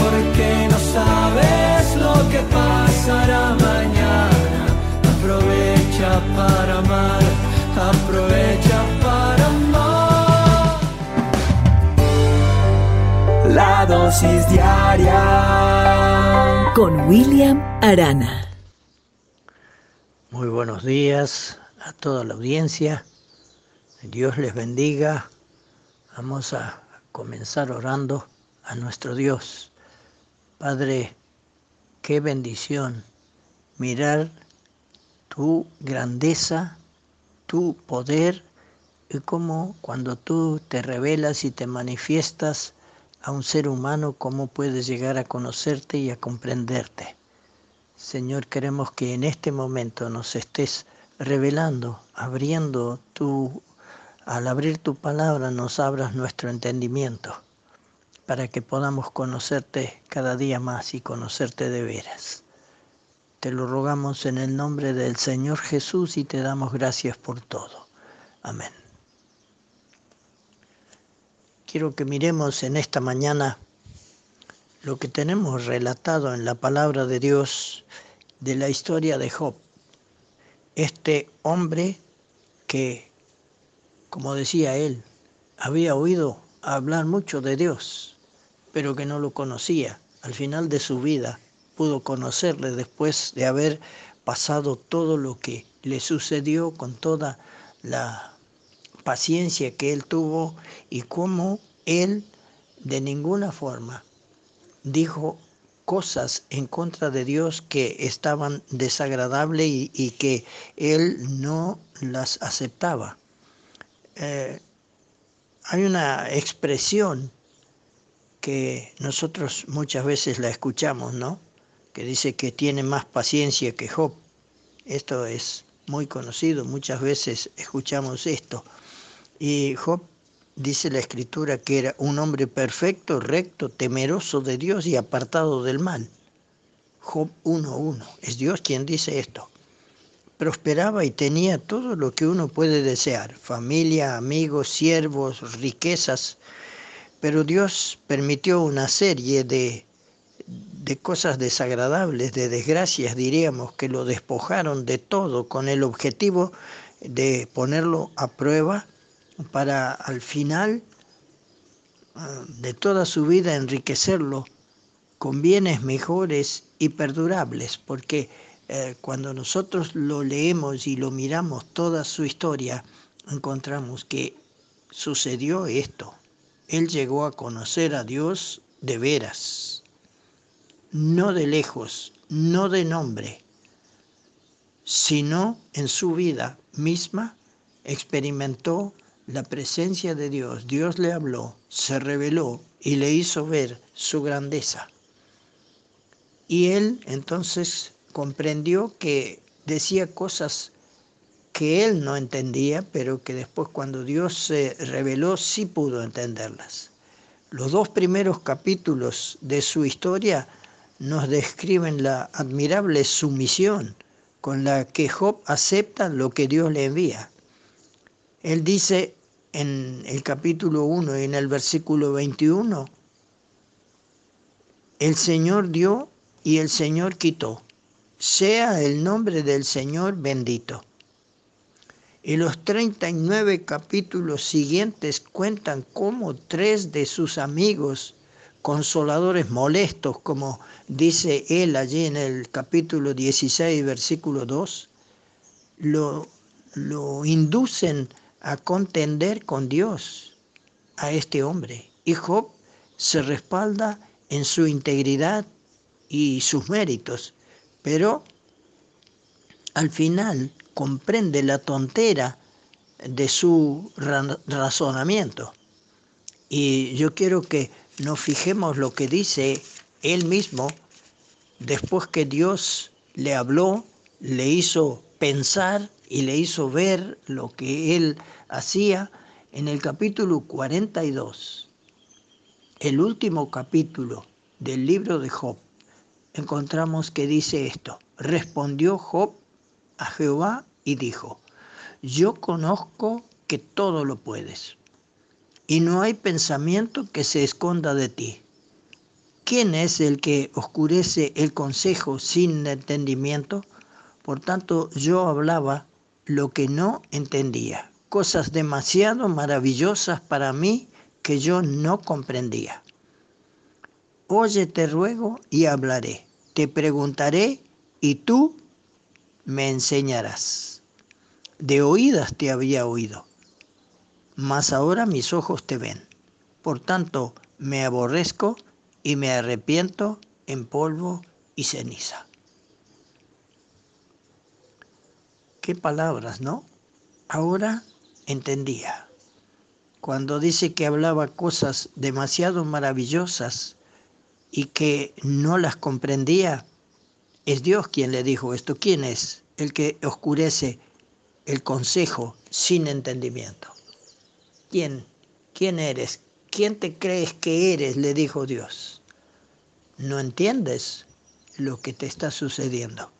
porque no sabes lo que pasará mañana. Aprovecha para amar, aprovecha para amar. La dosis diaria con William Arana. Muy buenos días a toda la audiencia. Dios les bendiga. Vamos a comenzar orando a nuestro Dios. Padre, qué bendición mirar tu grandeza, tu poder y cómo cuando tú te revelas y te manifiestas a un ser humano, cómo puedes llegar a conocerte y a comprenderte. Señor, queremos que en este momento nos estés revelando, abriendo tu, al abrir tu palabra nos abras nuestro entendimiento para que podamos conocerte cada día más y conocerte de veras. Te lo rogamos en el nombre del Señor Jesús y te damos gracias por todo. Amén. Quiero que miremos en esta mañana lo que tenemos relatado en la palabra de Dios de la historia de Job. Este hombre que, como decía él, había oído hablar mucho de Dios, pero que no lo conocía. Al final de su vida pudo conocerle después de haber pasado todo lo que le sucedió con toda la paciencia que él tuvo y cómo él de ninguna forma dijo cosas en contra de Dios que estaban desagradables y, que él no las aceptaba. Eh, hay una expresión que nosotros muchas veces la escuchamos, ¿no? Que dice que tiene más paciencia que Job. Esto es muy conocido, muchas veces escuchamos esto. Y Job dice la escritura que era un hombre perfecto, recto, temeroso de Dios y apartado del mal. Job 1.1. Es Dios quien dice esto. Prosperaba y tenía todo lo que uno puede desear, familia, amigos, siervos, riquezas, pero Dios permitió una serie de, de cosas desagradables, de desgracias, diríamos, que lo despojaron de todo con el objetivo de ponerlo a prueba para al final de toda su vida enriquecerlo con bienes mejores y perdurables, porque eh, cuando nosotros lo leemos y lo miramos toda su historia, encontramos que sucedió esto. Él llegó a conocer a Dios de veras, no de lejos, no de nombre, sino en su vida misma experimentó la presencia de Dios, Dios le habló, se reveló y le hizo ver su grandeza. Y él entonces comprendió que decía cosas que él no entendía, pero que después cuando Dios se reveló sí pudo entenderlas. Los dos primeros capítulos de su historia nos describen la admirable sumisión con la que Job acepta lo que Dios le envía. Él dice en el capítulo 1 y en el versículo 21, el Señor dio y el Señor quitó. Sea el nombre del Señor bendito. Y los 39 capítulos siguientes cuentan cómo tres de sus amigos consoladores molestos, como dice él allí en el capítulo 16, versículo 2, lo, lo inducen a contender con Dios a este hombre. Y Job se respalda en su integridad y sus méritos, pero al final comprende la tontera de su razonamiento. Y yo quiero que nos fijemos lo que dice él mismo después que Dios le habló, le hizo pensar y le hizo ver lo que él hacía en el capítulo 42, el último capítulo del libro de Job, encontramos que dice esto, respondió Job a Jehová y dijo, yo conozco que todo lo puedes, y no hay pensamiento que se esconda de ti. ¿Quién es el que oscurece el consejo sin entendimiento? Por tanto, yo hablaba lo que no entendía, cosas demasiado maravillosas para mí que yo no comprendía. Oye, te ruego y hablaré. te preguntaré y tú me enseñarás. De oídas te había oído, mas ahora mis ojos te ven. Por tanto, me aborrezco y me arrepiento en polvo y ceniza. Qué palabras, ¿no? Ahora entendía. Cuando dice que hablaba cosas demasiado maravillosas y que no las comprendía, es Dios quien le dijo esto. ¿Quién es? El que oscurece el consejo sin entendimiento. ¿Quién? ¿Quién eres? ¿Quién te crees que eres? le dijo Dios. No entiendes lo que te está sucediendo.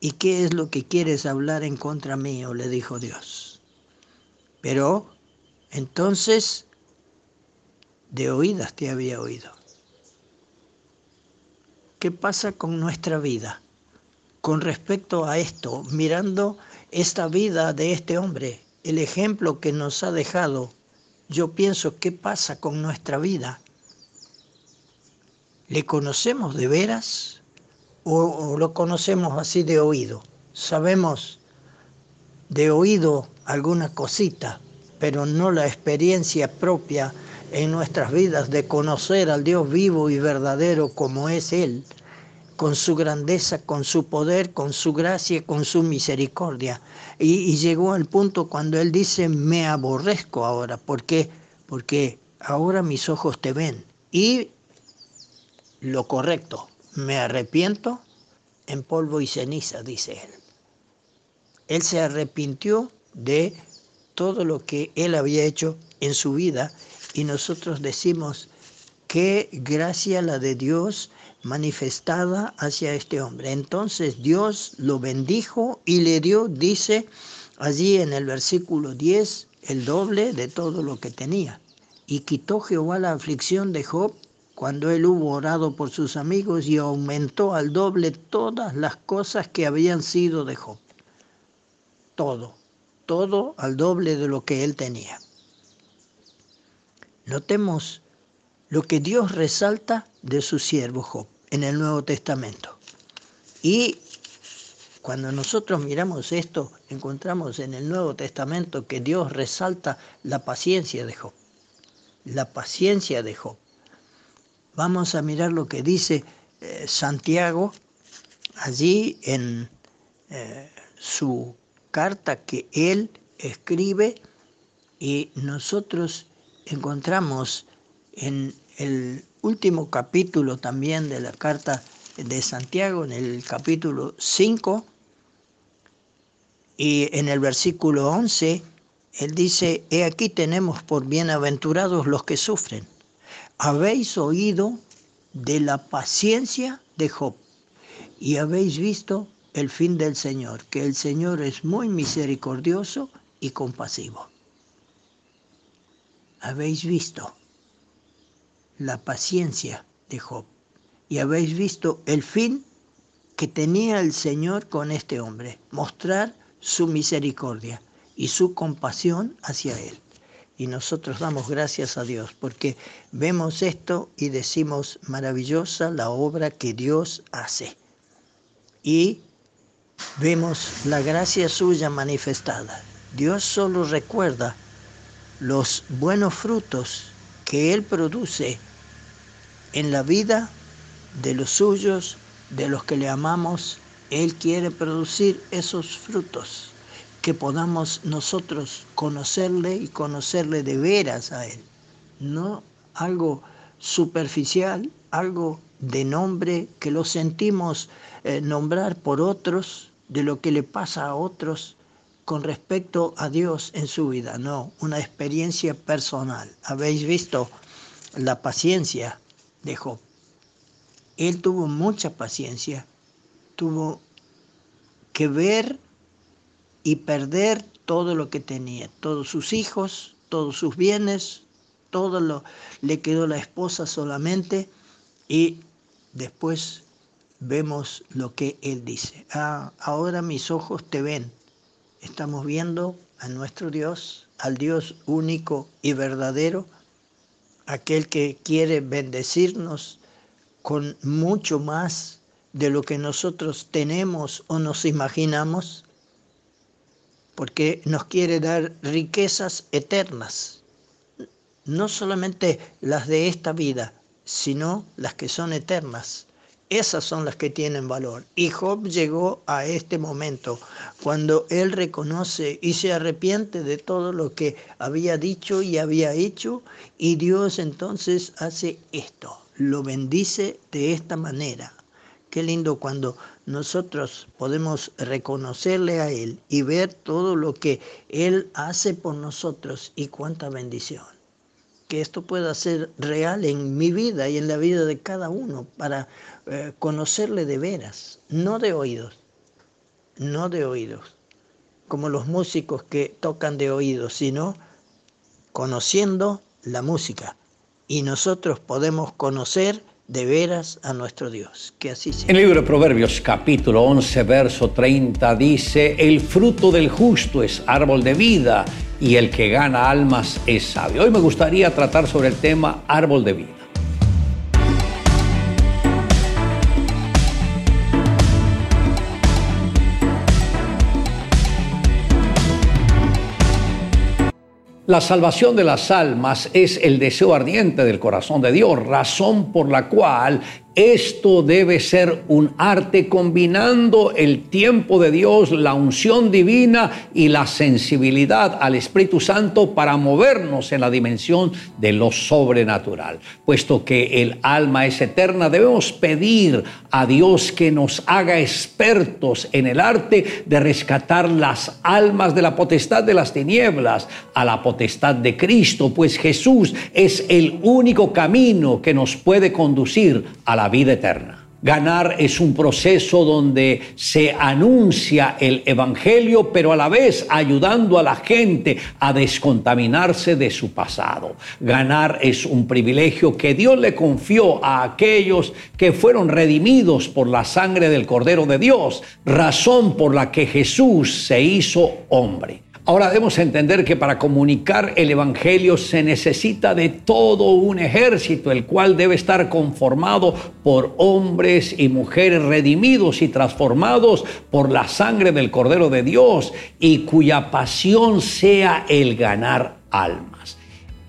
¿Y qué es lo que quieres hablar en contra mío? le dijo Dios. Pero entonces de oídas te había oído. ¿Qué pasa con nuestra vida? Con respecto a esto, mirando esta vida de este hombre, el ejemplo que nos ha dejado, yo pienso, ¿qué pasa con nuestra vida? ¿Le conocemos de veras? o, lo conocemos así de oído. Sabemos de oído alguna cosita, pero no la experiencia propia en nuestras vidas de conocer al Dios vivo y verdadero como es Él, con su grandeza, con su poder, con su gracia, con su misericordia. Y, llegó al punto cuando Él dice, me aborrezco ahora. ¿Por qué? Porque ahora mis ojos te ven. Y lo correcto, me arrepiento en polvo y ceniza, dice él. Él se arrepintió de todo lo que él había hecho en su vida y nosotros decimos qué gracia la de Dios manifestada hacia este hombre. Entonces Dios lo bendijo y le dio, dice allí en el versículo 10, el doble de todo lo que tenía. Y quitó Jehová la aflicción de Job cuando él hubo orado por sus amigos y aumentó al doble todas las cosas que habían sido de Job. Todo, todo al doble de lo que él tenía. Notemos lo que Dios resalta de su siervo Job en el Nuevo Testamento. Y cuando nosotros miramos esto, encontramos en el Nuevo Testamento que Dios resalta la paciencia de Job. La paciencia de Job. Vamos a mirar lo que dice eh, Santiago allí en eh, su carta que él escribe y nosotros encontramos en el último capítulo también de la carta de Santiago, en el capítulo 5 y en el versículo 11, él dice, he aquí tenemos por bienaventurados los que sufren habéis oído de la paciencia de Job y habéis visto el fin del Señor, que el Señor es muy misericordioso y compasivo. Habéis visto la paciencia de Job y habéis visto el fin que tenía el Señor con este hombre, mostrar su misericordia y su compasión hacia él. Y nosotros damos gracias a Dios porque vemos esto y decimos maravillosa la obra que Dios hace. Y vemos la gracia suya manifestada. Dios solo recuerda los buenos frutos que Él produce en la vida de los suyos, de los que le amamos. Él quiere producir esos frutos que podamos nosotros conocerle y conocerle de veras a Él, no algo superficial, algo de nombre que lo sentimos eh, nombrar por otros, de lo que le pasa a otros con respecto a Dios en su vida, no, una experiencia personal. Habéis visto la paciencia de Job. Él tuvo mucha paciencia, tuvo que ver y perder todo lo que tenía, todos sus hijos, todos sus bienes, todo lo le quedó la esposa solamente y después vemos lo que él dice. Ah, ahora mis ojos te ven. Estamos viendo a nuestro Dios, al Dios único y verdadero, aquel que quiere bendecirnos con mucho más de lo que nosotros tenemos o nos imaginamos, porque nos quiere dar riquezas eternas, no solamente las de esta vida, sino las que son eternas. Esas son las que tienen valor. Y Job llegó a este momento cuando él reconoce y se arrepiente de todo lo que había dicho y había hecho y Dios entonces hace esto, lo bendice de esta manera. Qué lindo cuando nosotros podemos reconocerle a Él y ver todo lo que Él hace por nosotros y cuánta bendición que esto pueda ser real en mi vida y en la vida de cada uno para eh, conocerle de veras, no de oídos, no de oídos, como los músicos que tocan de oídos, sino conociendo la música. Y nosotros podemos conocer de veras a nuestro Dios. Que así sea. En el libro de Proverbios capítulo 11, verso 30 dice, el fruto del justo es árbol de vida y el que gana almas es sabio. Hoy me gustaría tratar sobre el tema árbol de vida. La salvación de las almas es el deseo ardiente del corazón de Dios, razón por la cual esto debe ser un arte combinando el tiempo de Dios, la unción divina y la sensibilidad al Espíritu Santo para movernos en la dimensión de lo sobrenatural. Puesto que el alma es eterna, debemos pedir a Dios que nos haga expertos en el arte de rescatar las almas de la potestad de las tinieblas a la potestad de Cristo, pues Jesús es el único camino que nos puede conducir a la vida eterna. Ganar es un proceso donde se anuncia el Evangelio, pero a la vez ayudando a la gente a descontaminarse de su pasado. Ganar es un privilegio que Dios le confió a aquellos que fueron redimidos por la sangre del Cordero de Dios, razón por la que Jesús se hizo hombre. Ahora debemos entender que para comunicar el Evangelio se necesita de todo un ejército, el cual debe estar conformado por hombres y mujeres redimidos y transformados por la sangre del Cordero de Dios y cuya pasión sea el ganar almas.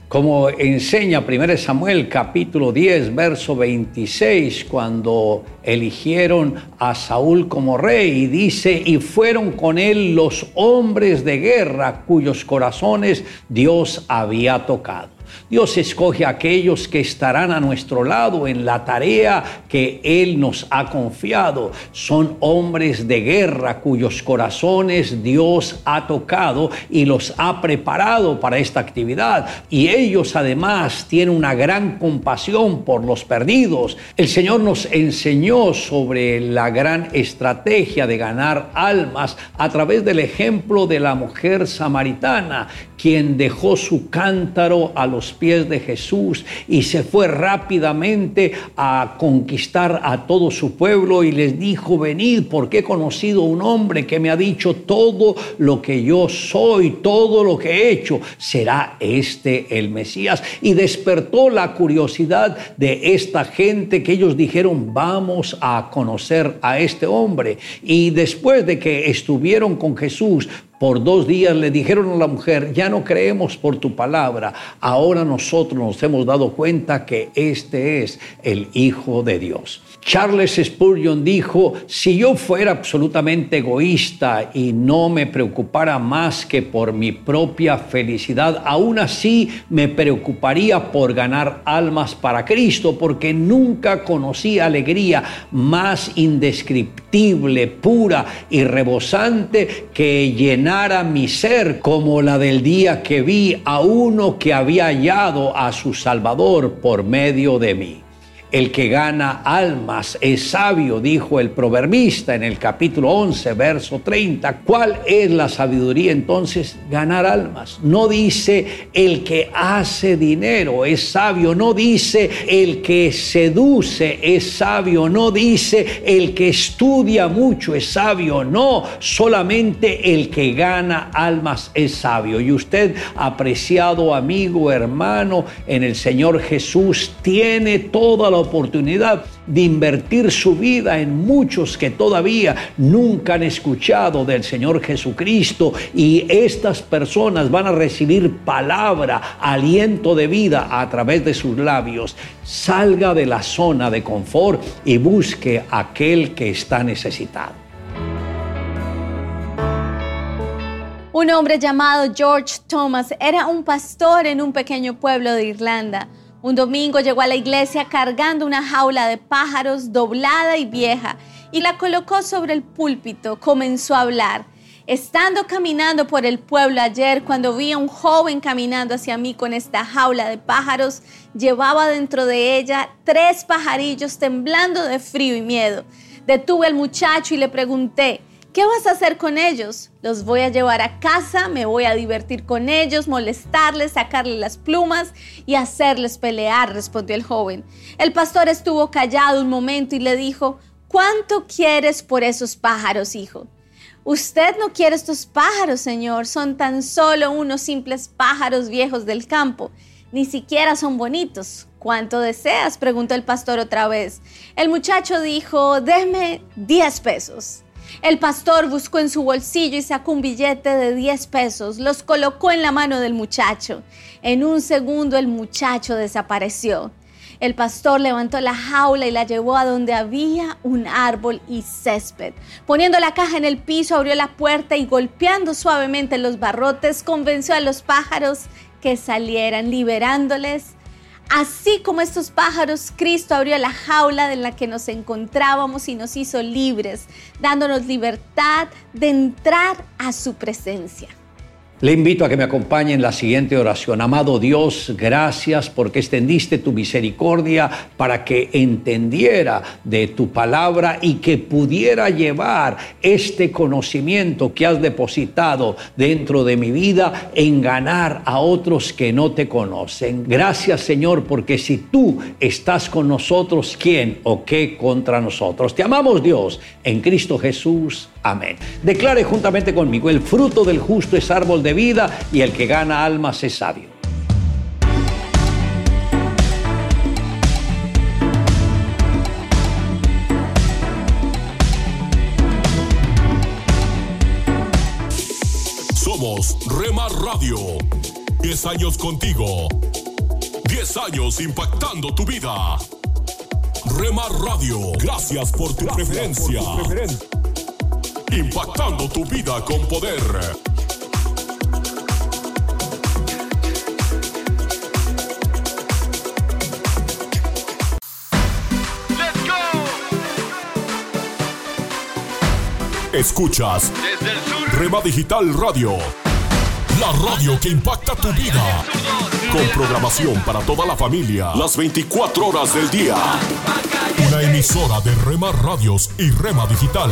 Como enseña 1 Samuel capítulo 10, verso 26, cuando eligieron a Saúl como rey, y dice, y fueron con él los hombres de guerra cuyos corazones Dios había tocado. Dios escoge a aquellos que estarán a nuestro lado en la tarea que Él nos ha confiado. Son hombres de guerra cuyos corazones Dios ha tocado y los ha preparado para esta actividad. Y ellos además tienen una gran compasión por los perdidos. El Señor nos enseñó sobre la gran estrategia de ganar almas a través del ejemplo de la mujer samaritana, quien dejó su cántaro a los pies de Jesús y se fue rápidamente a conquistar a todo su pueblo y les dijo, venid porque he conocido un hombre que me ha dicho todo lo que yo soy, todo lo que he hecho, será este el Mesías. Y despertó la curiosidad de esta gente que ellos dijeron, vamos a conocer a este hombre. Y después de que estuvieron con Jesús, por dos días le dijeron a la mujer, ya no creemos por tu palabra, ahora nosotros nos hemos dado cuenta que este es el Hijo de Dios. Charles Spurgeon dijo, si yo fuera absolutamente egoísta y no me preocupara más que por mi propia felicidad, aún así me preocuparía por ganar almas para Cristo, porque nunca conocí alegría más indescriptible, pura y rebosante que llenara mi ser como la del día que vi a uno que había hallado a su Salvador por medio de mí. El que gana almas es sabio, dijo el proverbista en el capítulo 11, verso 30. ¿Cuál es la sabiduría entonces? Ganar almas. No dice el que hace dinero es sabio, no dice el que seduce es sabio, no dice el que estudia mucho es sabio, no, solamente el que gana almas es sabio. Y usted, apreciado amigo, hermano, en el Señor Jesús, tiene toda la oportunidad de invertir su vida en muchos que todavía nunca han escuchado del Señor Jesucristo y estas personas van a recibir palabra, aliento de vida a través de sus labios. Salga de la zona de confort y busque aquel que está necesitado. Un hombre llamado George Thomas era un pastor en un pequeño pueblo de Irlanda. Un domingo llegó a la iglesia cargando una jaula de pájaros doblada y vieja y la colocó sobre el púlpito. Comenzó a hablar. Estando caminando por el pueblo ayer, cuando vi a un joven caminando hacia mí con esta jaula de pájaros, llevaba dentro de ella tres pajarillos temblando de frío y miedo. Detuve al muchacho y le pregunté, ¿Qué vas a hacer con ellos? Los voy a llevar a casa, me voy a divertir con ellos, molestarles, sacarles las plumas y hacerles pelear, respondió el joven. El pastor estuvo callado un momento y le dijo, ¿cuánto quieres por esos pájaros, hijo? Usted no quiere estos pájaros, señor, son tan solo unos simples pájaros viejos del campo. Ni siquiera son bonitos. ¿Cuánto deseas? preguntó el pastor otra vez. El muchacho dijo, déme 10 pesos. El pastor buscó en su bolsillo y sacó un billete de 10 pesos, los colocó en la mano del muchacho. En un segundo el muchacho desapareció. El pastor levantó la jaula y la llevó a donde había un árbol y césped. Poniendo la caja en el piso, abrió la puerta y golpeando suavemente los barrotes, convenció a los pájaros que salieran, liberándoles Así como estos pájaros, Cristo abrió la jaula en la que nos encontrábamos y nos hizo libres, dándonos libertad de entrar a su presencia. Le invito a que me acompañe en la siguiente oración. Amado Dios, gracias porque extendiste tu misericordia para que entendiera de tu palabra y que pudiera llevar este conocimiento que has depositado dentro de mi vida en ganar a otros que no te conocen. Gracias Señor porque si tú estás con nosotros, ¿quién o qué contra nosotros? Te amamos Dios en Cristo Jesús. Amén. Declare juntamente conmigo, el fruto del justo es árbol de vida y el que gana almas es sabio. Somos Rema Radio. 10 años contigo. 10 años impactando tu vida. Rema Radio. Gracias por tu preferencia impactando tu vida con poder. Escuchas Rema Digital Radio, la radio que impacta tu vida. Con programación para toda la familia, las 24 horas del día. Una emisora de Rema Radios y Rema Digital.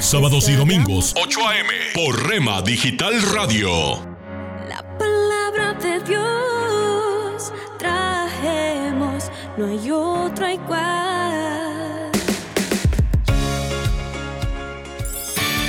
Sábados y domingos 8 a.m. por Rema Digital Radio. palabra de Dios trajemos, no hay otra igual.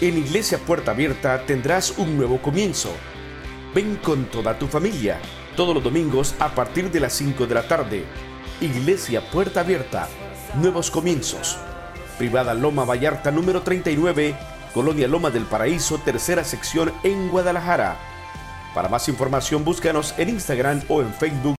En Iglesia Puerta Abierta tendrás un nuevo comienzo. Ven con toda tu familia, todos los domingos a partir de las 5 de la tarde. Iglesia Puerta Abierta, nuevos comienzos. Privada Loma Vallarta número 39, Colonia Loma del Paraíso, tercera sección en Guadalajara. Para más información búscanos en Instagram o en Facebook